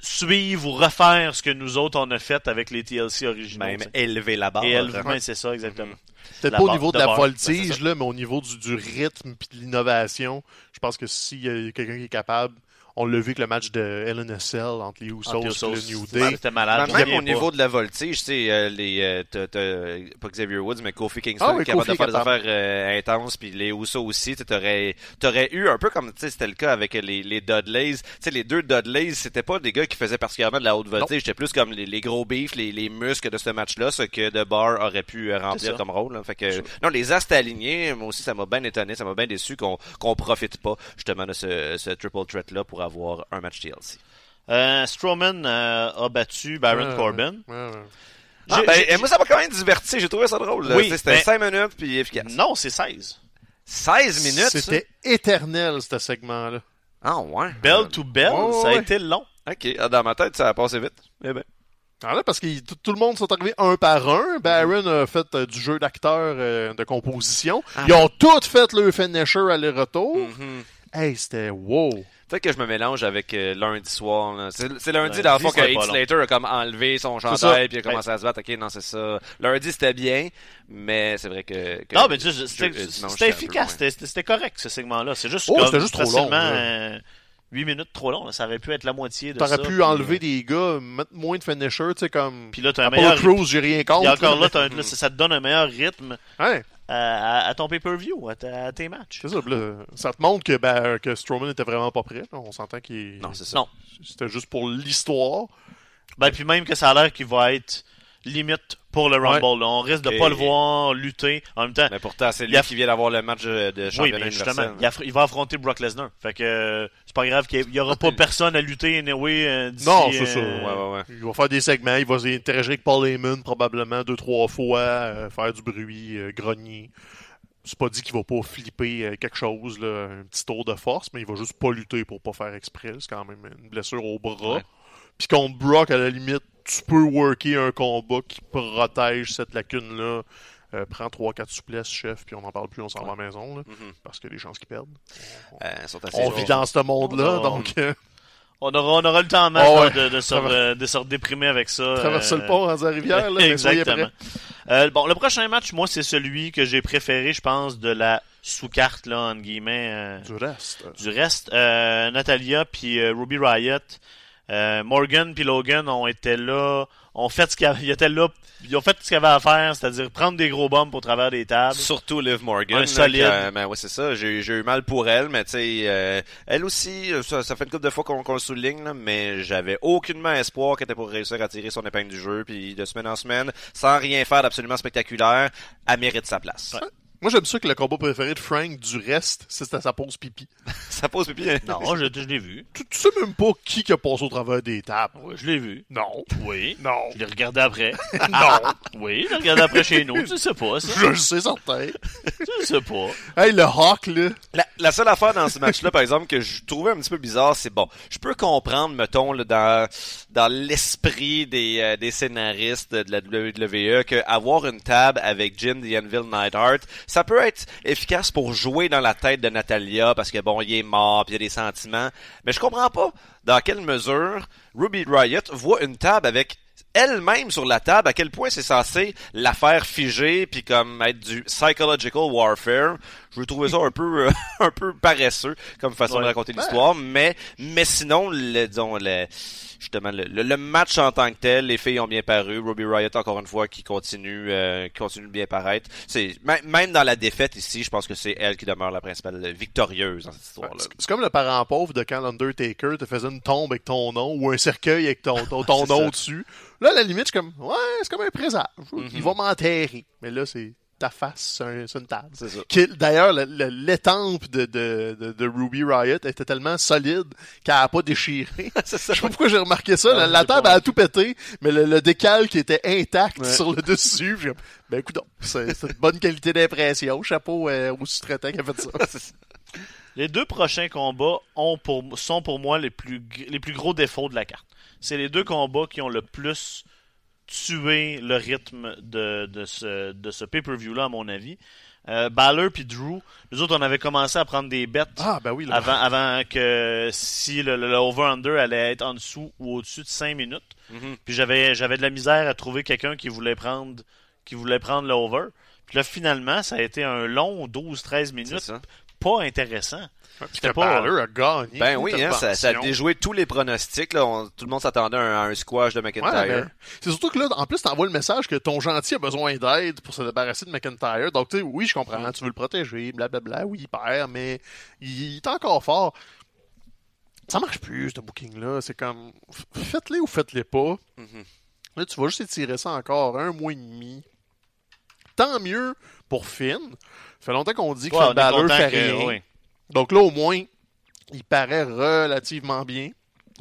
suivre ou refaire ce que nous autres on a fait avec les TLC originaux. Même sais. élever la barre. Et hein. ouais, c'est ça, exactement. Peut-être La pas au niveau de de la barre. Ben, voltige, là, mais au niveau du, du rythme et de l'innovation, je pense que s'il y a quelqu'un qui est capable, on l'a vu avec le match de LNSL entre les Usos et Usos, le New Day. C'était malade. Même au niveau de la voltige, tu sais, euh, les, euh, t'as- t'as- pas Xavier Woods, mais Kofi Kingston, Ah oui, qui est capable de faire des affaires euh, intenses, puis les Usos aussi, tu t'aurais, t'aurais eu un peu comme, tu sais, c'était le cas avec les, les Dudleys. Tu sais, les deux Dudleys, c'était pas des gars qui faisaient particulièrement de la haute voltige, c'était plus comme les, les gros beefs, les, les muscles de ce match-là, ce que The Bar aurait pu euh, remplir comme rôle. là. Fait que, non, les astres alignés, moi aussi, ça m'a bien étonné, ça m'a bien déçu qu'on, qu'on profite pas, justement, de ce, ce triple threat-là pour avoir un match TLC. Euh, Strowman euh, a battu Baron Ouais, Corbin. ouais, ouais. Ah, ben, et moi, ça m'a quand même diverti. J'ai trouvé ça drôle. Oui, C'était mais- 5 minutes puis efficace. Non, c'est 16. 16 minutes? ça? C'était éternel, ce segment-là. Ah, ouais. Bell to bell, ouais, ça a ouais. été long. Ok, ah, dans ma tête, ça a passé vite. Eh ben. Alors là, parce que tout, tout le monde sont arrivés un par un. Baron a fait euh, du jeu d'acteur euh, de composition. Ils ont tous fait le finisher aller-retour. Mhm. Hey, c'était wow. Peut-être que je me mélange avec euh, lundi soir. là. C'est c'est lundi, Lundi, dans le fond, que Heath. Slater a comme enlevé son chandail puis il a commencé à se battre. Ok, non, c'est ça. Lundi, c'était bien, mais c'est vrai que... que- Non, mais tu sais, c'était efficace, c'était- c'était c'était correct ce segment-là. C'est juste Oh, comme c'était juste trop long, euh, 8 minutes trop long. là. Ça aurait pu être la moitié de ça. T'aurais pu enlever euh, des gars, mettre moins de finisher, tu sais, comme. Puis là, t'as un meilleur Crews, j'ai rien contre. Et encore là, ça te donne un meilleur rythme Ouais, à, ton pay-per-view, à, ta- à tes matchs. c'est ça. là, ça te montre que, ben, que Strowman était vraiment pas prêt. là. On s'entend qu'il. Non, c'est ça. Non. C'était juste pour l'histoire. Ben, puis même que ça a l'air qu'il va être limite pour le Rumble. là. On risque de Et- pas le voir lutter. En même temps, Mais pourtant, c'est Il lui a- qui vient d'avoir le match de de oui, championnat mais justement, il, aff- il va affronter Brock Lesnar. Fait que euh, c'est pas grave qu'il y aura pas personne à lutter anyway. euh, d'ici, Non, c'est ça. euh, Ouais, ouais, ouais. Il va faire des segments, il va interagir avec Paul Heyman probablement deux, trois fois, euh, faire du bruit, euh, grogner. C'est pas dit qu'il va pas flipper euh, quelque chose, là, un petit tour de force, mais il va juste pas lutter pour pas faire exprès. C'est quand même une blessure au bras. Ouais. Puis contre Brock, à la limite, tu peux worker un combat qui protège cette lacune-là. Euh, prends 3-4 souplesses, chef, puis on n'en parle plus, on s'en va à la maison, là, Mhm. parce que les chances qu'ils perdent. Euh, ils sont assez On vit dans ce monde-là, On- donc euh, On aura, on aura le temps même Oh, là, ouais. de, de, se, Traver- euh, de se déprimer avec ça. traverser euh, le pont en rivière, là, Exactement. Euh, bon, le prochain match, moi, c'est celui que j'ai préféré, je pense, de la sous-carte, là, entre guillemets, euh, Du reste. euh, du reste. Euh, Natalia puis euh, Ruby Riot, euh, Morgan puis Logan ont été là, ont fait ce qu'ils avaient- ils étaient là, ils ont fait ce qu'ils avaient à faire, c'est-à-dire prendre des gros bombes au travers des tables. Surtout Liv Morgan. Un là, solide. a- ben ouais, c'est ça. J'ai j'ai eu mal pour elle, mais tu sais, euh, elle aussi, ça, ça fait une couple de fois qu'on qu'on le souligne, là, mais j'avais aucunement espoir qu'elle était pour réussir à tirer son épingle du jeu, puis de semaine en semaine, sans rien faire d'absolument spectaculaire, elle mérite sa place. Moi, j'aime ça que le combat préféré de Frank du reste, c'est sa pause pipi. ça pose pipi. hein? Non, je, je l'ai vu. Tu, tu sais même pas qui qui a passé au travers des tables. Oui, je l'ai vu. Non. Oui. Non. Je l'ai regardé après. non. Oui, je l'ai regardé après chez nous. Tu sais pas, ça. Je le sais, certain. Tu sais pas. Hey, le Hawk, là. La, la seule affaire dans ce match-là, par exemple, que je trouvais un petit peu bizarre, c'est bon, je peux comprendre, mettons, là, dans, dans l'esprit des, euh, des scénaristes de la WWE, que avoir une table avec Jim the Anvil Neidhart, ça peut être efficace pour jouer dans la tête de Natalia, parce que bon, il est mort, puis il y a des sentiments, mais je comprends pas dans quelle mesure Ruby Riot voit une table avec elle-même sur la table, à quel point c'est censé la faire figer puis comme être du psychological warfare. Je trouvais ça un peu, euh, un peu paresseux comme façon Ouais. de raconter l'histoire, mais, mais sinon, le, disons, le, justement, le, le- match en tant que tel, les filles ont bien paru. Ruby Riot, encore une fois, qui continue, euh, qui continue de bien paraître. C'est, même- même dans la défaite ici, je pense que c'est elle qui demeure la principale victorieuse dans cette histoire-là. C'est c'est comme le parent pauvre de quand l'Undertaker te faisait une tombe avec ton nom ou un cercueil avec ton, ton, nom ça. dessus. Là, à la limite, je suis comme, ouais, c'est comme un présage. Mhm. Il va m'enterrer. Mais là, c'est ta face sur, un- sur une table. C'est ça. Qui- D'ailleurs, le- le- l'étampe de, de, de, de Ruby Riot était tellement solide qu'elle n'a pas déchiré. Je sais pas pourquoi j'ai remarqué ça. la, table a tout pété, mais le, le décalque était intact Ouais. sur le dessus. Ben écoute, c'est une bonne qualité d'impression. Chapeau euh, au sous-traitant qui a fait ça. Les deux prochains combats ont pour, sont pour moi les plus, g- les plus gros défauts de la carte. C'est les deux combats qui ont le plus tué le rythme de, de ce, de ce pay-per-view-là, à mon avis. Euh, Balor puis Drew, nous autres, on avait commencé à prendre des bêtes Ah, ben oui. Avant, avant que si le, le- le over-under allait être en dessous ou au-dessus de 5 minutes. Mhm. Puis j'avais j'avais de la misère à trouver quelqu'un qui voulait prendre qui voulait prendre l'over. Puis là, finalement, ça a été un long 12-13 C'est minutes pas intéressant. C'était pas- Balor a gagné. Ben oui, hein, ça, ça a déjoué tous les pronostics. Là. On- tout le monde s'attendait à un, à un squash de Ouais, McIntyre. c'est surtout que là, en plus, t'envoies le message que ton gentil a besoin d'aide pour se débarrasser de McIntyre. Donc, tu sais, oui, je comprends, tu veux le protéger, blablabla, oui, il perd, mais il, il est encore fort. Ça marche plus, ce booking-là. C'est comme, faites-les ou faites-les pas. Mhm. Là, tu vas juste étirer ça encore un mois et demi. Tant mieux pour Finn. Ça fait longtemps qu'on dit que Ouais, on Finn Balor fait que- rien. oui. Donc là, au moins, il paraît relativement bien.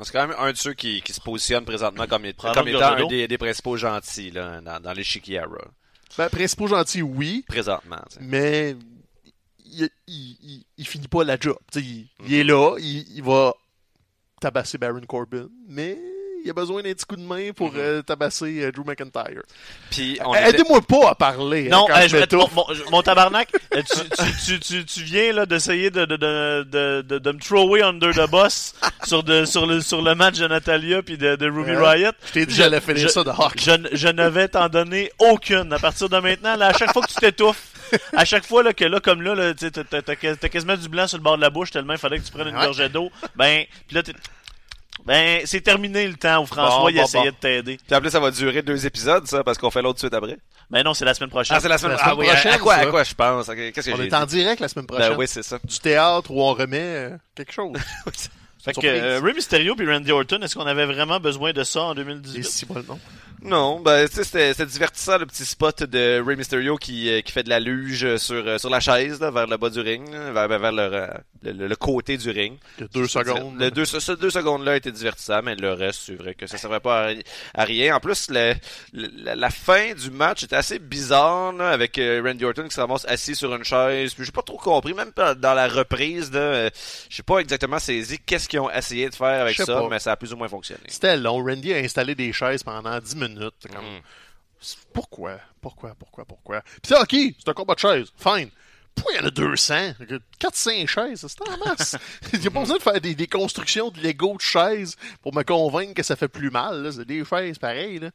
C'est quand même un de ceux qui, qui se positionne présentement comme, comme étant un des, des principaux gentils là, dans, dans l'échiquier. Ben, principaux gentils, oui. Présentement. mais il, il, il, il finit pas la job. Il, il est là, il, il va tabasser Baron Corbin, mais il a besoin d'un petit coup de main pour Mhm. euh, tabasser euh, Drew McIntyre. Puis était- Aidez-moi pas à parler. Non, hein, hey, je je mon, mon- mon tabarnak, euh, tu, tu, tu, tu, tu viens là d'essayer de, de, de, de, me thrower under the bus sur, de, sur, le, sur le match de Natalia puis de, Ruby Ouais. Riot. Je t'ai dit j'allais finir ça de hockey. Je, ne- je ne vais t'en donner aucune. À partir de maintenant, là, à chaque fois que tu t'étouffes, à chaque fois là, que là, comme là, là t'as, quasiment du blanc sur le bord de la bouche tellement il fallait que tu prennes une gorgée d'eau, ben, pis là, ben, c'est terminé le temps où François Bon, il bon, essayait bon. de t'aider. Puis en plus, ça va durer deux épisodes, ça, parce qu'on fait l'autre suite après. Ben non, c'est la semaine prochaine. Ah, c'est la semaine, la semaine ah, oui, à- prochaine, À quoi, à ça. quoi je pense? Qu'est-ce que On est dit? en direct la semaine prochaine. Ben oui, c'est ça. Du théâtre où on remet euh, quelque chose. Fait que euh, Rey Mysterio puis Randy Orton, est-ce qu'on avait vraiment besoin de ça en Et 2018? si pas le nom. Non, ben tu sais, c'était c'était divertissant le petit spot de Rey Mysterio qui, euh, qui fait de la luge sur, euh, sur la chaise là, vers le bas du ring, là, vers, vers, le, euh, le, le- le côté du ring. A deux secondes. Le deux, ce, ce deux secondes-là était divertissant, mais le reste, c'est vrai que ça servait pas à, ri- à rien. En plus, le, le- la, la fin du match était assez bizarre, là, avec Randy Orton qui se ramasse assis sur une chaise. Puis j'ai pas trop compris, même pas dans la reprise, là, euh, j'ai pas exactement saisi qu'est-ce qu'ils ont essayé de faire avec ça, pas. mais ça a plus ou moins fonctionné. C'était long. Randy a installé des chaises pendant 10 minutes. Comme, Mhm. Pourquoi? Pourquoi? Pourquoi? Pourquoi? Puis c'est ok, c'est un combat de chaises. Fine. Pourquoi il y en a 200? 400 chaises, c'est en masse. Il n'y a pas besoin de faire des, des constructions de Lego de chaises pour me convaincre que ça fait plus mal. là. C'est des chaises pareilles. Là.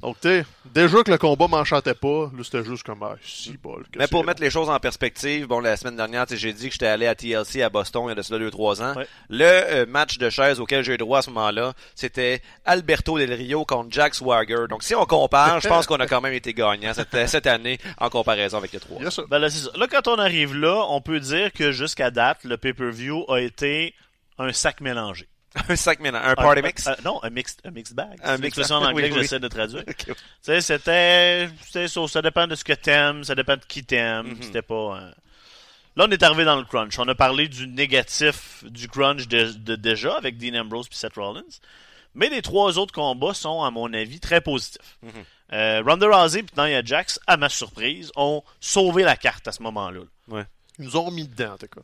Donc, tu sais, déjà que le combat m'enchantait pas, là, c'était juste comme, ah, si bol. que Mais pour mettre les choses en perspective, bon, la semaine dernière, j'ai dit que j'étais allé à TLC à Boston il y a de cela 2-3 ans. Ouais. Le euh, match de chaise auquel j'ai eu droit à ce moment-là, c'était Alberto Del Rio contre Jack Swagger. Donc si on compare, je pense qu'on a quand même été gagnant cette, cette année en comparaison avec les trois. Yes. Ben là, c'est ça. Là, quand on arrive là, on peut dire que jusqu'à date, le pay-per-view a été un sac mélangé. un sac mélange, un party mix? Euh, non, un mixed, un mixed bag. Un C'est mixed l'expression en bag. anglais Oui, que oui. j'essaie de traduire. Ok. Tu sais, c'était, ça, ça dépend de ce que t'aimes, ça dépend de qui t'aimes. Mhm. C'était pas. euh, Là, on est arrivé dans le crunch. On a parlé du négatif du crunch de, de- déjà avec Dean Ambrose puis Seth Rollins. Mais les trois autres combats sont, à mon avis, très positifs. Mhm. Euh, Ronda Rousey et Nia Jax, à ma surprise, ont sauvé la carte à ce moment-là. Ils nous ont mis dedans, en tout cas.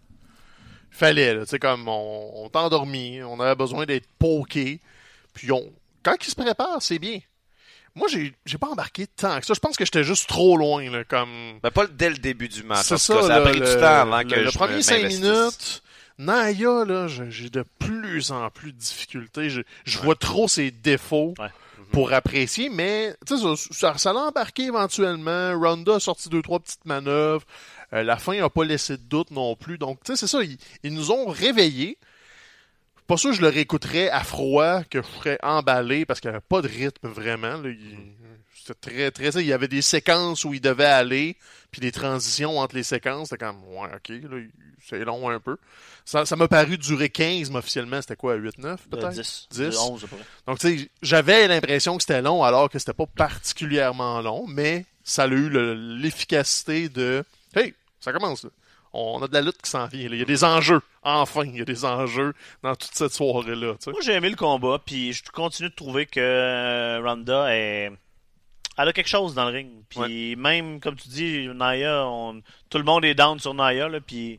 Fallait, là. Tu sais, comme, on, on t'a endormi, on avait besoin d'être poké. Puis, on, quand ils se préparent, c'est bien. Moi, j'ai j'ai pas embarqué tant que ça. Je pense que j'étais juste trop loin, là, comme... Ben, pas dès le début du match. C'est cas, ça, ça a pris le, du temps avant que le, premier me- 5 m'investisse. minutes, Naya, là, j'ai de plus en plus de difficultés. Je, je vois trop ses défauts Ouais. Pour apprécier, mais tu sais, ça, ça, ça l'a embarqué éventuellement. Ronda a sorti deux, trois petites manœuvres. Euh, la fin n'a pas laissé de doute non plus. Donc, tu sais, c'est ça, ils, ils nous ont réveillés. Pas sûr que je le réécouterais à froid, que je ferais emballé, parce qu'il n'y avait pas de rythme vraiment. là. Il- C'était très, très. Il y avait des séquences où il devait aller, puis des transitions entre les séquences. C'était comme, ouais, ok, là, c'est long un peu. Ça ça m'a paru durer 15, mais officiellement, c'était quoi, 8-9 Euh, peut-être? 10, 10. 11 à peu près. Donc, tu sais, j'avais l'impression que c'était long, alors que c'était pas particulièrement long, mais ça a eu le- l'efficacité de, hey, ça commence, là. On a de la lutte qui s'en vient, là. Il y a des enjeux. Enfin, il y a des enjeux dans toute cette soirée-là. Moi, j'ai aimé le combat, puis je continue de trouver que euh, Ronda est. Elle a quelque chose dans le ring. Puis même, comme tu dis, Naya, on... tout le monde est down sur Naya, là, puis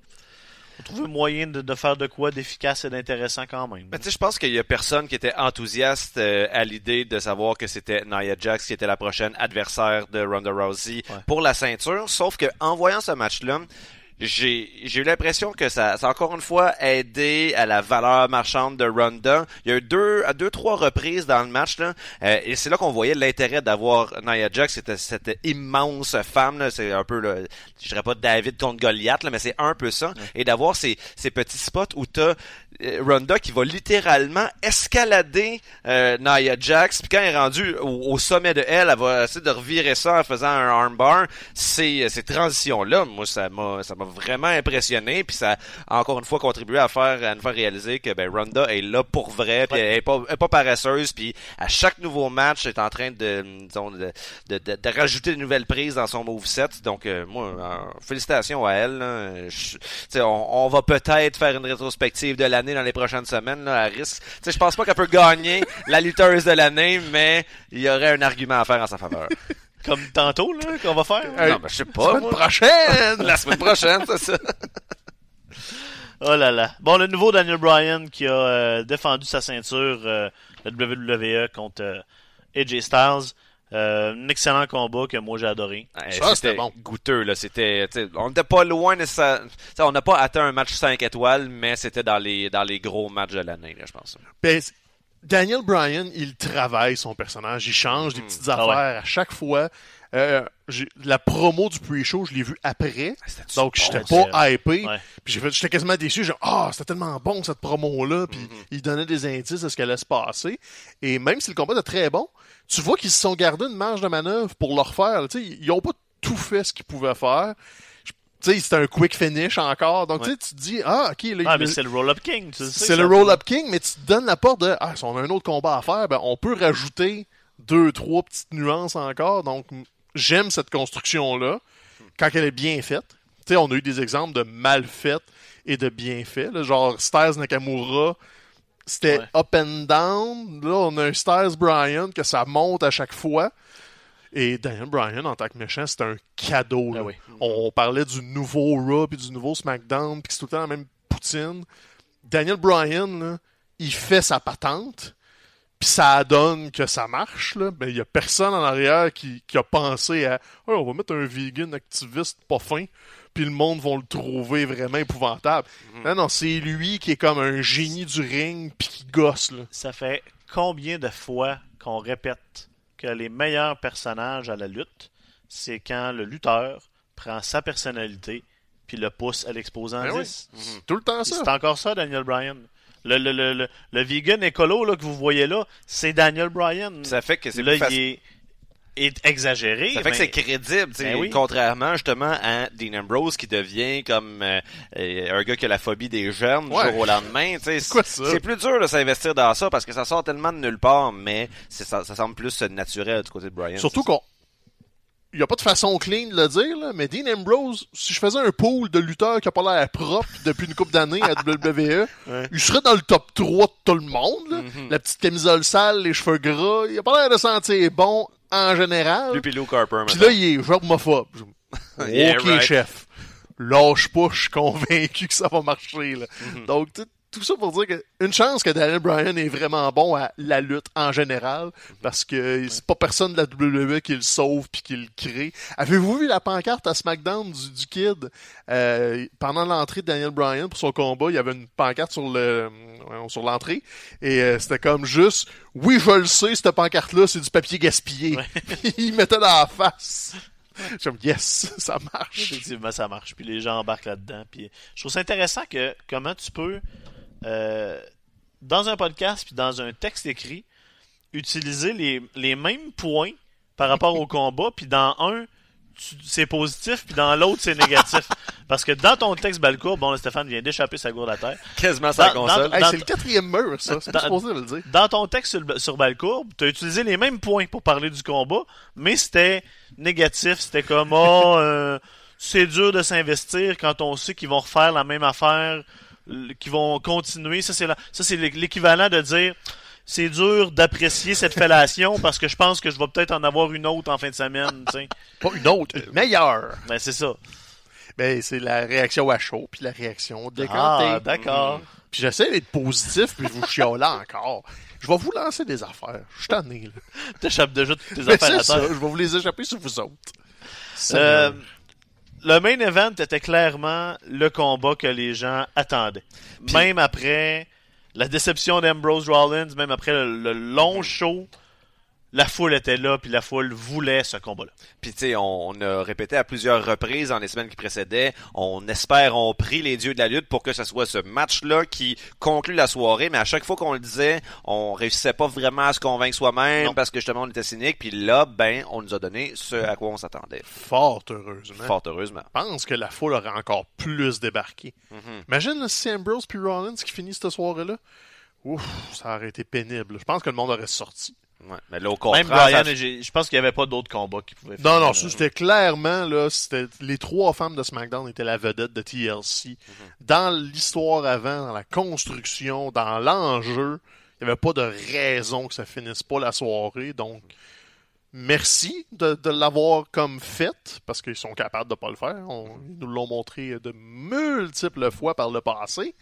on trouve un moyen de, de faire de quoi d'efficace et d'intéressant quand même. Mais tu sais, je pense qu'il y a personne qui était enthousiaste euh, à l'idée de savoir que c'était Nia Jax qui était la prochaine adversaire de Ronda Rousey Ouais. pour la ceinture. Sauf que en voyant ce match-là, j'ai j'ai eu l'impression que ça, ça a encore une fois aidé à la valeur marchande de Ronda. Il y a eu deux, à deux, trois reprises dans le match là, euh, et c'est là qu'on voyait l'intérêt d'avoir Nia Jax, c'était cette immense femme là, c'est un peu le, je dirais pas David contre Goliath là, mais c'est un peu ça, et d'avoir ces, ces petits spots où t'as Ronda qui va littéralement escalader euh, Nia Jax, puis quand elle est rendue au, au sommet de elle, elle va essayer de revirer ça en faisant un armbar. Ces, ces transitions-là, moi, ça m'a ça m'a vraiment impressionné, puis ça a encore une fois contribué à faire à nous faire réaliser que ben, Ronda est là pour vrai, puis elle est pas, elle est pas paresseuse, puis à chaque nouveau match, elle est en train de, disons, de, de, de, rajouter de nouvelles prises dans son moveset. Donc, euh, moi, euh, félicitations à elle. Je- on, on va peut-être faire une rétrospective de l'année dans les prochaines semaines, là, à risque. Tu sais, je pense pas qu'elle peut gagner la lutteuse de l'année, mais il y aurait un argument à faire en sa faveur. Comme tantôt, là, qu'on va faire. Non, ben, je sais pas. Semaine moi. prochaine! La semaine prochaine, c'est ça. Oh là là. Bon, le nouveau Daniel Bryan qui a euh, défendu sa ceinture euh, la WWE contre euh, AJ Styles. Euh, un excellent combat que moi j'ai adoré. Ouais, Ça, c'était bon. goûteux là, c'était on n'était pas loin tu sais, on n'a pas atteint un match 5 étoiles, mais c'était dans les dans les gros matchs de l'année là, je pense. Ben, Daniel Bryan, il travaille son personnage, il change des petites Ah affaires ouais. à chaque fois. Euh, la promo du pre-show, je l'ai vu après, c'était-tu donc bon, j'étais ça? pas hypé. Ouais. Puis j'ai fait- j'étais quasiment déçu. Ah, c'était tellement bon cette promo-là. Puis Mm-hmm. il donnait des indices de ce qui allait se passer. Et même si le combat était très bon, tu vois qu'ils se sont gardés une marge de manœuvre pour le refaire. Ils ont pas tout fait ce qu'ils pouvaient faire. Je- Tu sais, c'était un quick finish encore. Donc, tu te dis, ah, ok, là, Ah, mais c'est le Roll-Up King, c'est le roll-up king, mais tu te donnes la porte de ah, si on a un autre combat à faire, ben on peut rajouter deux, trois petites nuances encore. Donc j'aime cette construction-là quand elle est bien faite. Tu sais, on a eu des exemples de mal faites et de bien fait. là. genre Styles Nakamura, c'était Ouais. up and down. Là, on a un Styles Bryan que ça monte à chaque fois. Et Daniel Bryan, en tant que méchant, c'est un cadeau. là. Ah oui. On parlait du nouveau Raw puis du nouveau SmackDown, puis c'est tout le temps la même poutine. Daniel Bryan, là, il fait sa patente, puis ça donne que ça marche. Là. Ben, il y a personne en arrière qui, qui a pensé à oh, on va mettre un vegan activiste pas fin, puis le monde va le trouver vraiment épouvantable. Non, non, c'est lui qui est comme un génie du ring, puis qui gosse. Là. Ça fait combien de fois qu'on répète que les meilleurs personnages à la lutte, c'est quand le lutteur prend sa personnalité puis le pousse à l'exposant Ben oui. 10. Tout le temps ça. C'est encore ça, Daniel Bryan. Le, le, le, le, le vegan écolo là, que vous voyez là, c'est Daniel Bryan. Ça fait que c'est plus facile. il est, est exagéré. Ça fait que c'est crédible, tu sais, Ben oui. contrairement justement à Dean Ambrose qui devient comme euh, euh, un gars qui a la phobie des germes du Ouais. jour au lendemain. tu sais, quoi C'est plus dur de s'investir dans ça parce que ça sort tellement de nulle part, mais ça, ça semble plus naturel du côté de Brian. Surtout qu'on. Il n'y a pas de façon clean de le dire, là, mais Dean Ambrose, si je faisais un pool de lutteurs qui a pas l'air propre depuis une couple d'années à WWE, il serait dans le top 3 de tout le monde. là. Mm-hmm. La petite camisole sale, les cheveux gras, il a pas l'air de sentir bon en général. Lui puis Luke Harper, Puis là, il est germophobe. Yeah, ok, right. chef. Lâche pas, je suis convaincu que ça va marcher. Là. Mm-hmm. Donc, tu tout ça pour dire que une chance que Daniel Bryan est vraiment bon à la lutte en général, parce que c'est pas personne de la WWE qui le sauve puis qui le crée. Avez-vous vu la pancarte à SmackDown du, du Kid? Euh, pendant l'entrée de Daniel Bryan pour son combat Il y avait une pancarte sur le sur l'entrée et euh, c'était comme juste oui je le sais cette pancarte là c'est du papier gaspillé. Il mettait dans la face. J'aime yes, ça marche. Effectivement, ça marche. Puis les gens embarquent là-dedans. Puis je trouve ça intéressant que comment tu peux, euh, dans un podcast puis dans un texte écrit, utiliser les, les mêmes points par rapport au combat. Puis dans un, tu- c'est positif, puis dans l'autre, c'est négatif. Parce que dans ton texte Balcour, bon, là, Stéphane vient d'échapper sa gourde à terre. Quasiment sa console. Hey, c'est le quatrième mur, ça. C'est supposé le dire. Dans ton texte sur, le- sur Balcourbe, tu as utilisé les mêmes points pour parler du combat, mais c'était négatif. C'était comme, oh, euh, c'est dur de s'investir quand on sait qu'ils vont refaire la même affaire, qu'ils vont continuer. Ça, c'est la- ça, c'est l'é- l'équivalent de dire, c'est dur d'apprécier cette fellation parce que je pense que je vais peut-être en avoir une autre en fin de semaine. Pas une autre, une meilleure. Ben, c'est ça. Ben, c'est la réaction à chaud, puis la réaction décantée. Ah, d'accord. Puis j'essaie d'être positif, puis vous chiale encore. Je vais vous lancer des affaires. Je suis tanné, là. T'échappes déjà toutes tes affaires à terre. ça, je vais vous les échapper sur vous autres. Euh, le main event était clairement le combat que les gens attendaient. Même après la déception d'Ambrose Rollins, même après le, le long show, la foule était là, puis la foule voulait ce combat-là. Puis tu sais, on, on a répété à plusieurs reprises dans les semaines qui précédaient, on espère, on prie les dieux de la lutte pour que ce soit ce match-là qui conclut la soirée, mais à chaque fois qu'on le disait, on réussissait pas vraiment à se convaincre soi-même parce que justement on était cynique, puis là, ben, on nous a donné ce à quoi on s'attendait. Fort heureusement. Fort heureusement. Je pense que la foule aurait encore plus débarqué. Mhm. Imagine si Ambrose puis Rollins qui finit cette soirée-là. Ouf, ça aurait été pénible. Je pense que le monde aurait sorti. Ouais. Mais là, au contraire, Même Brian, ça- je pense qu'il n'y avait pas d'autres combats qui pouvaient Non, faire, non, euh, c'était clairement, là, c'était, les trois femmes de SmackDown étaient la vedette de TLC. Dans l'histoire avant, dans la construction, dans l'enjeu, il n'y avait pas de raison que ça finisse pas la soirée, donc, merci de, de l'avoir comme fait, parce qu'ils sont capables de pas le faire. On- ils nous l'ont montré de multiples fois par le passé.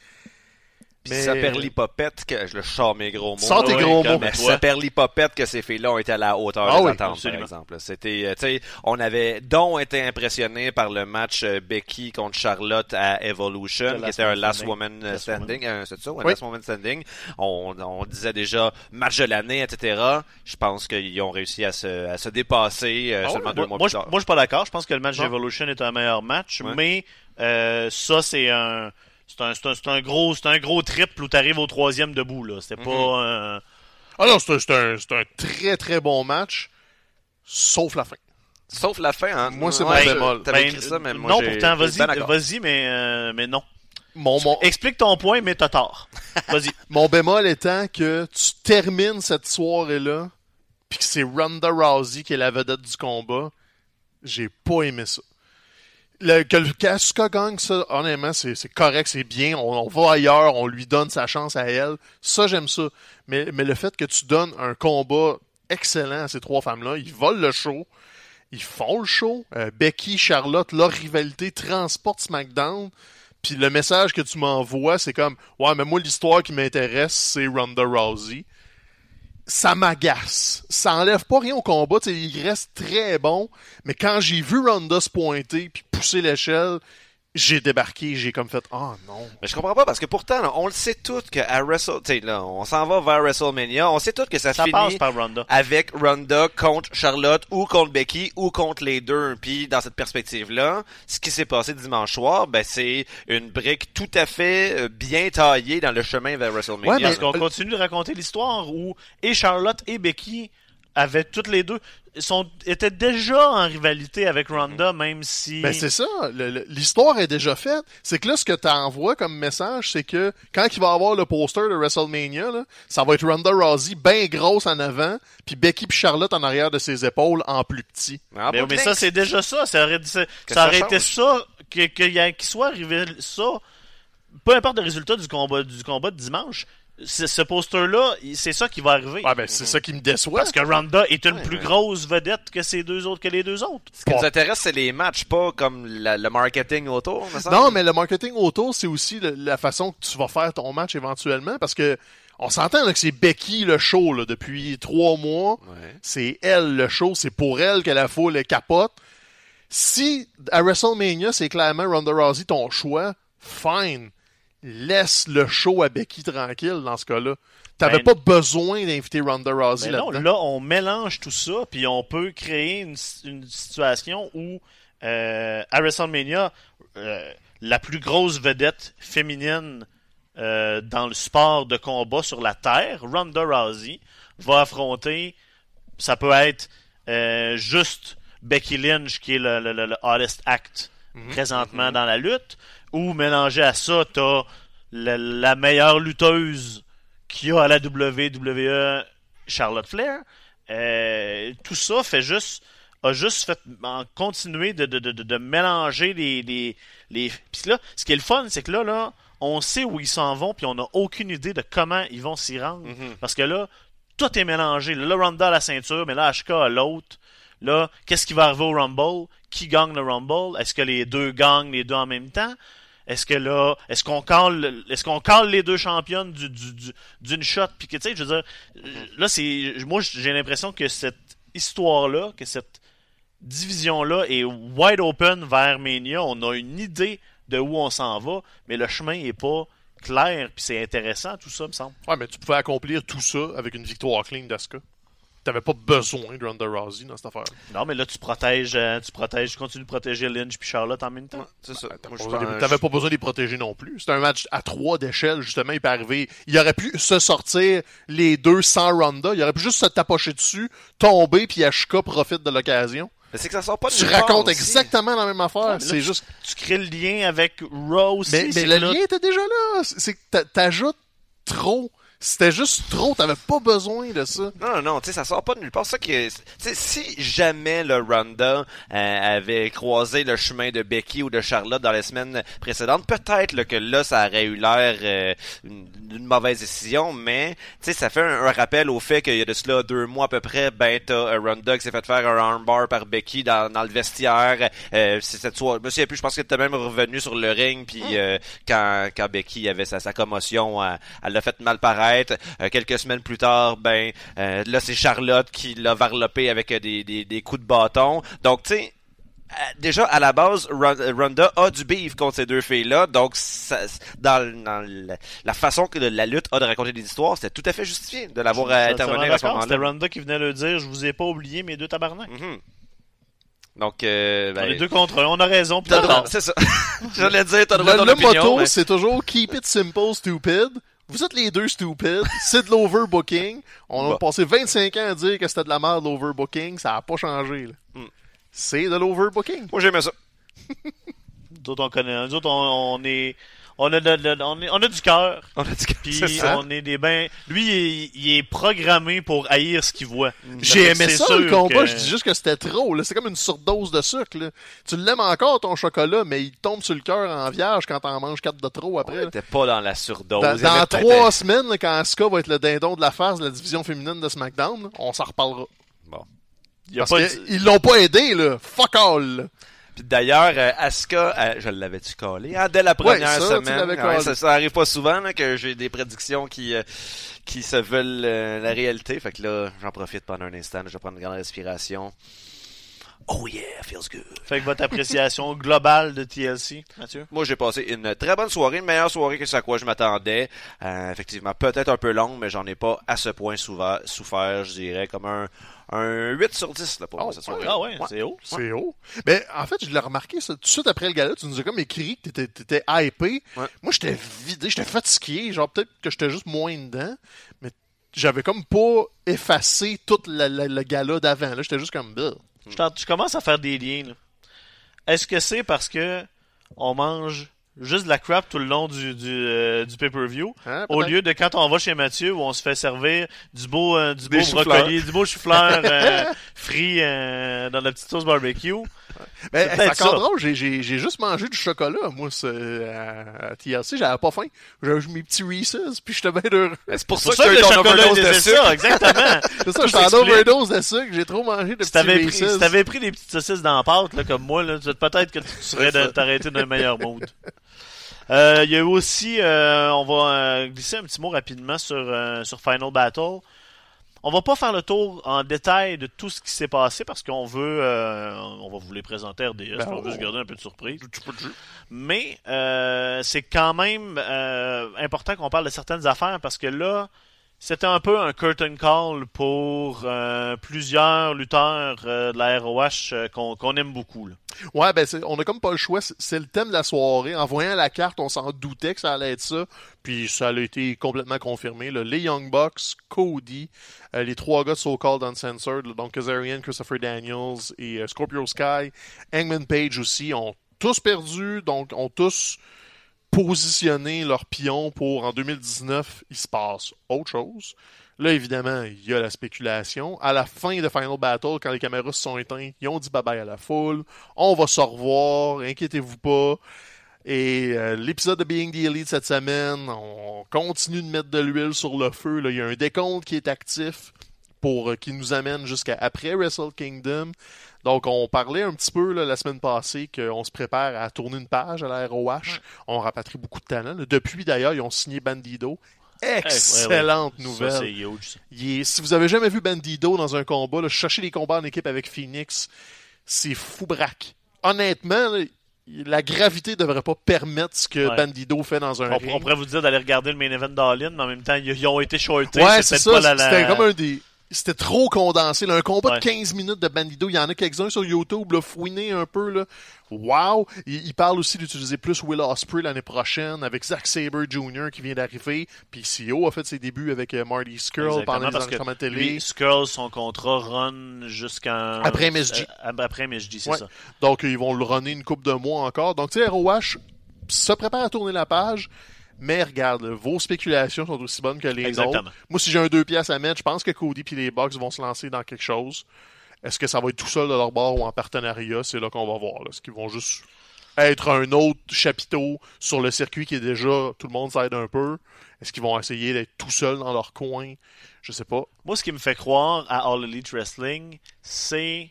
Puis Mais- ça perlipopette que je le sors mes gros mots. Sors tes Oui, gros mots. Mais ça perlipopette que ces filles-là ont été à la hauteur Ah des oui, attentes, absolument. par exemple. C'était, euh, tu sais, on avait, dont été impressionné par le match euh, Becky contre Charlotte à Evolution, qui était un Last. Woman Standing, euh, c'est ça, un Oui. Last Woman Standing. On, on disait déjà match de l'année, etc. Je pense qu'ils ont réussi à se, à se dépasser euh, Ah seulement ouais, deux Moi, mois moi, plus je, tard. moi, je suis pas d'accord. Je pense que le match d'Evolution est un meilleur match, Ouais. mais euh, ça, c'est un, c'est un, c'est un, c'est un gros, c'est un gros triple où t'arrives au troisième debout là. C'était pas. euh, Ah non, c'est un, c'est un, c'est un très très bon match, sauf la fin. Sauf la fin, hein. Moi, c'est Ouais, mon bémol. T'avais ben, écrit ça, mais moi, non, pourtant, vas-y, d'accord. vas-y, mais, euh, mais non. Mon, mon, Explique ton point, mais t'as tort. Vas-y. Mon bémol étant que tu termines cette soirée-là, puis que c'est Ronda Rousey qui est la vedette du combat, j'ai pas aimé ça. Le, que le Kasuka gagne, ça, honnêtement, c'est c'est correct, c'est bien. On, on va ailleurs, on lui donne sa chance à elle. Ça, j'aime ça. Mais, mais le fait que tu donnes un combat excellent à ces trois femmes-là, ils volent le show, ils font le show. Euh, Becky, Charlotte, leur rivalité transporte SmackDown. Puis le message que tu m'envoies, c'est comme Ouais, mais moi, l'histoire qui m'intéresse, c'est Ronda Rousey. Ça m'agace. Ça enlève pas rien au combat. tu sais, il reste très bon. Mais quand j'ai vu Ronda se pointer puis pousser l'échelle, j'ai débarqué. J'ai comme fait Oh non. Mais je comprends pas parce que pourtant, là, on le sait tout que à Wrestle, tu sais, là, on s'en va vers WrestleMania, on sait tout que ça, Ça finit passe par Ronda. avec Ronda contre Charlotte ou contre Becky ou contre les deux. Puis dans cette perspective-là, ce qui s'est passé dimanche soir, ben c'est une brique tout à fait euh, bien taillée dans le chemin vers WrestleMania. Ouais, mais- Parce qu'on continue de raconter l'histoire où et Charlotte et Becky avaient toutes les deux sont étaient déjà en rivalité avec Ronda, même si Ben c'est ça, l'histoire est déjà faite. C'est que là, ce que tu envoies comme message, c'est que quand il va avoir le poster de WrestleMania, là, ça va être Ronda Rousey bien grosse en avant, puis Becky puis Charlotte en arrière de ses épaules en plus petit. En Mais, ligne, ça, c'est déjà ça. Ça aurait, ça, Que ça été ça, que- qu'il y a- qu'il soit arrivé ça, peu importe le résultat du combat, du combat de dimanche, ce ce poster-là, c'est ça qui va arriver. Ah, ben, c'est ça qui me déçoit. Parce que Ronda est une Ouais, plus ouais. grosse vedette que ces deux autres, que les deux autres. Ce qui nous intéresse, c'est les matchs, pas comme la- le marketing autour, me. Non, mais le marketing autour, c'est aussi le- la façon que tu vas faire ton match éventuellement, parce que on s'entend là, que c'est Becky le show là, depuis trois mois. Ouais. C'est elle le show, c'est pour elle que la foule capote. Si à WrestleMania, c'est clairement Ronda Rousey ton choix, fine. Laisse le show à Becky tranquille dans ce cas-là. T'avais Ben, pas besoin d'inviter Ronda Rousey non, là-dedans. là, on mélange tout ça, puis on peut créer une, une situation où, euh, à WrestleMania, euh, la plus grosse vedette féminine euh, dans le sport de combat sur la Terre, Ronda Rousey, va affronter, ça peut être euh, juste Becky Lynch, qui est le, le, le- le hottest act présentement dans la lutte, ou mélangé à ça, t'as la, la meilleure lutteuse qu'il y a à la WWE, Charlotte Flair. Euh, tout ça fait juste a juste fait en continuer de, de, de, de- de mélanger les les les puis là ce qui est le fun c'est que là là on sait où ils s'en vont puis on n'a aucune idée de comment ils vont s'y rendre. Parce que là tout est mélangé. Là Ronda a la ceinture mais là Asuka a l'autre là qu'est-ce qui va arriver au Rumble? Qui gagne le Rumble? Est-ce que les deux gagnent les deux en même temps? Est-ce que là, est-ce qu'on cale, est-ce qu'on cale les deux championnes du, du, du- d'une shot? Puis que tu sais, je veux dire, là c'est, moi j'ai l'impression que cette histoire-là, que cette division-là est wide open vers Mania. On a une idée de où on s'en va, mais le chemin est pas clair puis c'est intéressant tout ça me semble. Ouais, mais tu pouvais accomplir tout ça avec une victoire clean d'Asuka. T'avais pas besoin de Ronda Rousey dans cette affaire. Non, mais là tu protèges, euh, tu protèges, tu continues de protéger Lynch puis Charlotte en même temps. C'est ça. T'avais pas besoin- pas de les protéger non plus. C'était un match à trois d'échelle, justement, il peut arriver. Il aurait pu se sortir les deux sans Ronda. Il aurait pu juste se tapocher dessus, tomber, puis Ashka profite de l'occasion. Mais c'est que ça sort pas de Tu racontes aussi. exactement la même affaire. C'est tu- juste. Tu crées le lien avec Raw aussi. Mais, mais le là, lien était déjà là. C'est que t'a- t'ajoutes trop. C'était juste trop. T'avais pas besoin de ça. Non, non, non, tu sais, ça sort pas de nulle part. C'est Ça qui est- tu sais, si jamais le Ronda euh, avait croisé le chemin de Becky ou de Charlotte dans les semaines précédentes, peut-être là, que là, ça aurait eu l'air euh, une- d'une mauvaise décision, mais tu sais, ça fait un, un rappel au fait qu'il y a de cela deux mois à peu près, ben t'as euh, Ronda qui s'est fait faire un armbar par Becky dans, dans le vestiaire. Euh, c'est cette soirée, je plus, je pense qu'elle était même revenu sur le ring, puis euh, quand, quand Becky avait sa, sa commotion, elle elle l'a fait mal paraître. Euh, quelques semaines plus tard, ben euh, là c'est Charlotte qui l'a varlopé avec euh, des, des, des coups de bâton. Donc tu sais. Déjà, à la base, Ron- Ronda a du beef contre ces deux filles-là, donc ça, dans, dans la, la façon que la lutte a de raconter des histoires, c'était tout à fait justifié de l'avoir suis à ce d'accord. C'était moment-là. Ronda qui venait le dire, je vous ai pas oublié mes deux tabarnak. Mhm. Donc, euh, ben, on est deux contre un, on a raison. c'est ça. J'allais dire, t'as Le, droit le opinion, motto, mais- c'est toujours keep it simple, stupid. Vous êtes les deux stupides. C'est de l'overbooking. On a Bah. passé 25 ans à dire que c'était de la merde l'overbooking. Ça a pas changé. là. Hmm. C'est de l'overbooking. Moi, j'aimais ça. Nous autres, on connaît. Nous autres, on, on est. On a, de- de- on, est- on a du cœur. On a dit que Puis ça. on est des bains. Lui, il est, il est programmé pour haïr ce qu'il voit. J'ai Fait que aimé c'est ça le sûr combat, que- je dis juste que c'était trop. là. C'est comme une surdose de sucre. là. Tu l'aimes encore ton chocolat, mais il tombe sur le cœur en vierge quand t'en manges quatre de trop On après. là. était pas dans la surdose. Dans, trois semaines, là, quand Asuka va être le dindon de la farce de la division féminine de SmackDown, là, on s'en reparlera. Bon. Il y a Parce pas que de- ils l'ont pas aidé, là. Fuck all. Puis d'ailleurs, euh, Asuka, euh, je l'avais-tu collé hein, dès la première ça, semaine? Ouais, ça, ça arrive pas souvent là, que j'ai des prédictions qui euh, qui se veulent euh, la réalité. Fait que là, j'en profite pendant un instant. Je vais prendre une grande respiration. Oh yeah, feels good. Fait que votre appréciation globale de TLC, Mathieu? Moi, j'ai passé une très bonne soirée, une meilleure soirée que ce à quoi je m'attendais. Euh, effectivement, peut-être un peu longue, mais j'en ai pas à ce point souva- souffert, je dirais, comme un, un 8 sur 10 là, pour moi, Oh, cette soirée. Ah ouais, c'est haut. C'est haut. Mais en fait, je l'ai remarqué ça, tout de suite après le gala. Tu nous as comme écrit que t'étais, t'étais hypé. Ouais. Moi, j'étais vidé, j'étais fatigué. Genre, peut-être que j'étais juste moins dedans. Mais j'avais comme pas effacé tout le gala d'avant. Là, j'étais juste comme... Bah. Je, je commence à faire des liens. là. Est-ce que c'est parce que on mange juste de la crap tout le long du, du, euh, du pay-per-view Hein, au lieu de quand on va chez Mathieu où on se fait servir du beau, euh, du beau brocoli, du beau chou-fleur euh, frit dans la petite sauce barbecue? Ben, C'est encore ça. drôle, j'ai- j'ai j'ai juste mangé du chocolat, moi, ce- à, à TLC, j'avais pas faim. J'avais mes petits Reese's, puis j'étais bien heureux. C'est pour C'est ça pour ça que que tu le chocolat était ça, exactement. C'est ça, j'étais en overdose de sucre, j'ai trop mangé de Si petits pris, Reese's. si t'avais pris des petites saucisses dans la pâte, là, comme moi, là, peut-être que tu serais t'arrêter d'un meilleur mood. Euh, Il y a eu aussi, euh, on va euh, glisser un petit mot rapidement sur, euh, sur Final Battle. On va pas faire le tour en détail de tout ce qui s'est passé parce qu'on veut, euh, on va vous les présenter RDS, Ben, on on- juste garder un peu de surprise. Mais euh, c'est quand même euh, important qu'on parle de certaines affaires parce que là, c'était un peu un curtain call pour euh, plusieurs lutteurs euh, de la ROH euh, qu'on aime beaucoup. Ouais, ben, on a comme pas le choix. C'est- le thème de la soirée. En voyant la carte, on s'en doutait que ça allait être ça. Puis ça a été complètement confirmé. Les Young Bucks, Cody, les trois gars de So Called Uncensored, donc Kazarian, Christopher Daniels et Scorpio Sky, Hangman Page aussi, ont tous perdu, donc ont tous positionné leur pion pour en 2019, il se passe autre chose. Là, évidemment, il y a la spéculation. À la fin de Final Battle, quand les caméras se sont éteintes, ils ont dit bye-bye à la foule. On va se revoir, inquiétez-vous pas. Et euh, l'épisode de Being the Elite cette semaine, on continue de mettre de l'huile sur le feu. Là. Il y a un décompte qui est actif pour euh, qui nous amène jusqu'à après Wrestle Kingdom. Donc, on parlait un petit peu là, la semaine passée qu'on se prépare à tourner une page à la ROH. On rapatrie beaucoup de talent. là. Depuis, d'ailleurs, ils ont signé Bandido. Excellente Ça, nouvelle. huge. ça. Est- si vous avez jamais vu Bandido dans un combat, là, cherchez les combats en équipe avec Phoenix, c'est fou braque. Honnêtement, là, la gravité devrait pas permettre ce que Ouais. Bandido fait dans un On, ring. on pourrait vous dire d'aller regarder le main event d'All-In, mais en même temps, ils, ils ont été shortés. ouais, c'est ça. la- C'était comme un des. C'était trop condensé. là. un combat Ouais. de 15 minutes de Bandido. Il y en a quelques-uns sur YouTube. Là, fouinez un peu. Là. Wow! Il, il parle aussi d'utiliser plus Will Ospreay l'année prochaine avec Zack Sabre Jr. qui vient d'arriver. Puis CEO a fait ses débuts avec euh, Marty Skrull pendant les parce que enregistrements de télé. Lui, Skrull, son contrat run jusqu'en... Après MSG. Euh, après MSG, c'est Ouais. ça. Donc, ils vont le runner une coupe de mois encore. Donc, tu sais, ROH se prépare à tourner la page. Mais regarde, vos spéculations sont aussi bonnes que les Exactement. autres. Moi, si j'ai un deux pièces à mettre, je pense que Cody et les Bucks vont se lancer dans quelque chose. Est-ce que ça va être tout seul de leur bord ou en partenariat? C'est là qu'on va voir. Est-ce qu'ils vont juste être un autre chapiteau sur le circuit qui est déjà... Tout le monde s'aide un peu? Est-ce qu'ils vont essayer d'être tout seuls dans leur coin? Je sais pas. Moi, ce qui me fait croire à All Elite Wrestling, c'est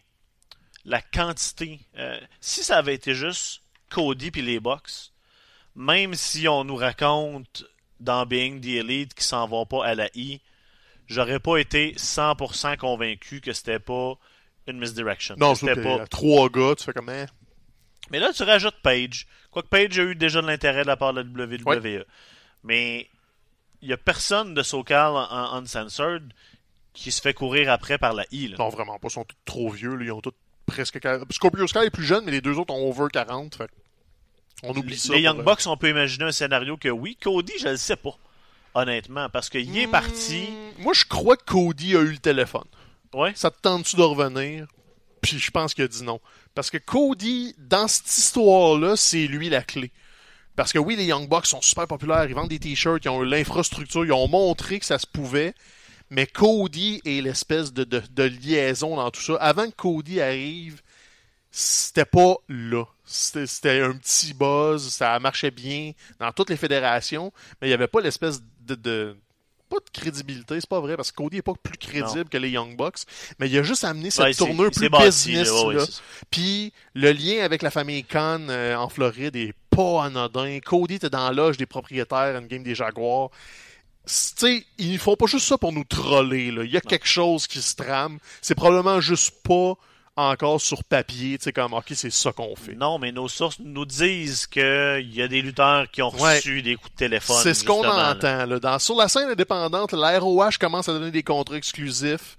la quantité. Euh, si ça avait été juste Cody puis les Bucks, même si on nous raconte dans Being the Elite qu'ils s'en vont pas à la I, j'aurais pas été 100% convaincu que c'était pas une misdirection. Non, c'était pas... trois gars, tu fais comme... eh. Mais là, tu rajoutes Page. Quoique Page a eu déjà de l'intérêt de la part de la WWE. Mais il y a personne de SoCal en, en Uncensored qui se fait courir après par la I. Là. Non, vraiment pas. Ils sont tous trop vieux. là. Ils ont tous presque 40. Scorpio Sky est plus jeune, mais les deux autres ont over 40. Fait. On oublie Les, ça. les Young euh, Bucks, on peut imaginer un scénario que oui. Cody, je le sais pas. Honnêtement, parce qu'il est parti. Hmm, Moi, je crois que Cody a eu le téléphone. Ouais. Ça te tente-tu de revenir? Puis je pense qu'il a dit non. Parce que Cody, dans cette histoire-là, c'est lui la clé. Parce que oui, les Young Bucks sont super populaires, ils vendent des t-shirts, ils ont l'infrastructure, ils ont montré que ça se pouvait. Mais Cody est l'espèce de, de, de liaison dans tout ça. Avant que Cody arrive, c'était pas là. C'était un petit buzz, ça marchait bien dans toutes les fédérations, mais il n'y avait pas l'espèce de, de- Pas de crédibilité, c'est pas vrai, parce que Cody est pas plus crédible que les Young Bucks, mais il a juste amené cette Ouais, tournure plus bâti, business. là, ouais, ouais, là. Puis le lien avec la famille Khan euh, en Floride est pas anodin. Cody était dans la loge des propriétaires à une game des Jaguars. C'est- Tu sais, ils font pas juste ça pour nous troller. Là. Il y a quelque chose qui se trame. C'est probablement juste pas encore sur papier. Tu sais, comme, ok, c'est ça qu'on fait. Non, mais nos sources nous disent qu'il y a des lutteurs qui ont Ouais. reçu des coups de téléphone. C'est ce qu'on entend. Là. Dans, sur la scène indépendante, la ROH commence à donner des contrats exclusifs.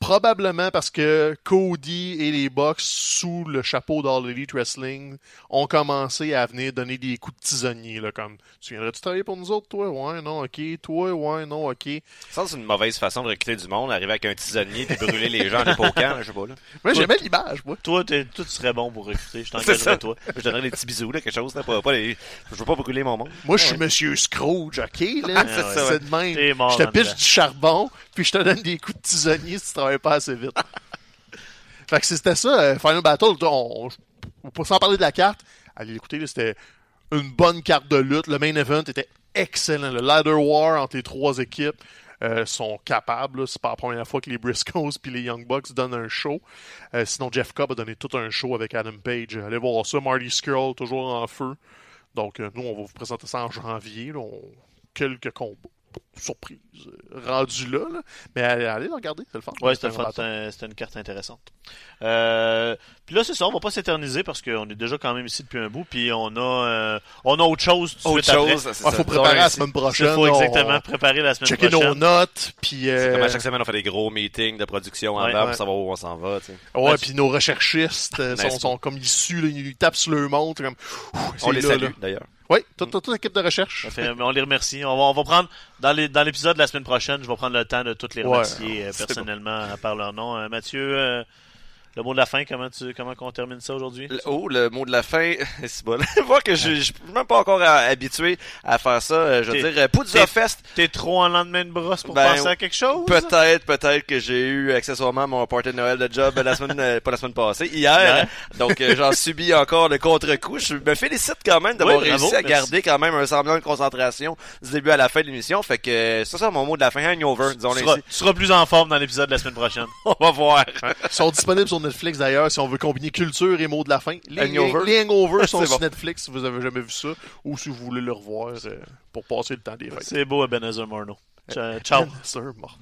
Probablement parce que Cody et les Bucks, sous le chapeau d'All Elite Wrestling, ont commencé à venir donner des coups de tisonnier. Là, comme, tu viendrais-tu travailler pour nous autres, toi? Ouais, non, ok. Toi, ouais, non, ok. Ça, c'est une mauvaise façon de recruter du monde, arriver avec un tisonnier et brûler les gens en époquant, je sais pas, là. Mais j'aimais l'image, moi. Toi, tu serais bon pour recruter. Je t'engagerais toi. Je donnerais des petits bisous, là, quelque chose, là, pas, pas les- Je veux pas brûler mon monde. Moi, je suis Monsieur Scrooge, ok? Là, c'est de même. Je te dedans. du charbon, puis je te donne des coups de tisonnier si tu travailles pas assez vite. Fait que c'était ça, euh, Final Battle. On, on, sans parler de la carte, allez l'écouter, c'était une bonne carte de lutte. Le main event était excellent. Le ladder war entre les trois équipes. Euh, sont capables. C'est pas la première fois que les Briscoes puis les Young Bucks donnent un show. Euh, sinon, Jeff Cobb a donné tout un show avec Adam Page. Allez voir ça. Marty Skrull, toujours en feu. Donc, nous, on va vous présenter ça en janvier. Quelques combats surprise euh, rendu là, là, Mais allez, allez le regarder, c'est le fun. Ouais, c'était un, une carte intéressante. Euh, puis là, c'est ça, on va pas s'éterniser parce qu'on est déjà quand même ici depuis un bout, puis on a euh, on a autre chose. Autre chose, Il ah, faut préparer la semaine prochaine. Il faut exactement on... préparer la semaine checker prochaine. Checker nos notes, puis. Euh... Comme à chaque semaine, on fait des gros meetings de production ouais, avant ouais. pour savoir où on s'en va. T'sais. Ouais, puis nos recherchistes sont, sont, comme issus, là, ils tapent sur leur montre, comme. On les salue d'ailleurs. Oui, toute, toute, toute l'équipe de recherche. on les remercie. On va, on va prendre, dans l'épisode dans de la semaine prochaine, je vais prendre le temps de toutes les remercier ouais, personnellement bon. par leur nom. Euh, Mathieu, euh, le mot de la fin, comment tu comment on termine ça aujourd'hui? Oh, le mot de la fin, c'est bon. Voir que je, je suis même pas encore habitué à faire ça. Je veux dire, Poudre Fest. T'es trop en lendemain de brosse pour ben, penser à quelque chose? Peut-être, peut-être que j'ai eu accessoirement mon party de Noël de job la semaine, pas la semaine passée, hier. Donc, j'en subis encore le contre-coup. Je me félicite quand même d'avoir oui, réussi à garder quand même un semblant de concentration du début à la fin de l'émission. Fait que c'est ça mon mot de la fin, hangover, disons tu, seras, tu seras plus en forme dans l'épisode de la semaine prochaine. On va voir. Ils sont disponibles sur Netflix d'ailleurs si on veut combiner culture et mots de la fin. Les hangovers, les hangovers sont sur bon. Netflix si vous avez jamais vu ça ou si vous voulez le revoir euh, pour passer le temps des fêtes. C'est beau, Ebenezer Marno. Ciao. Ebenezer.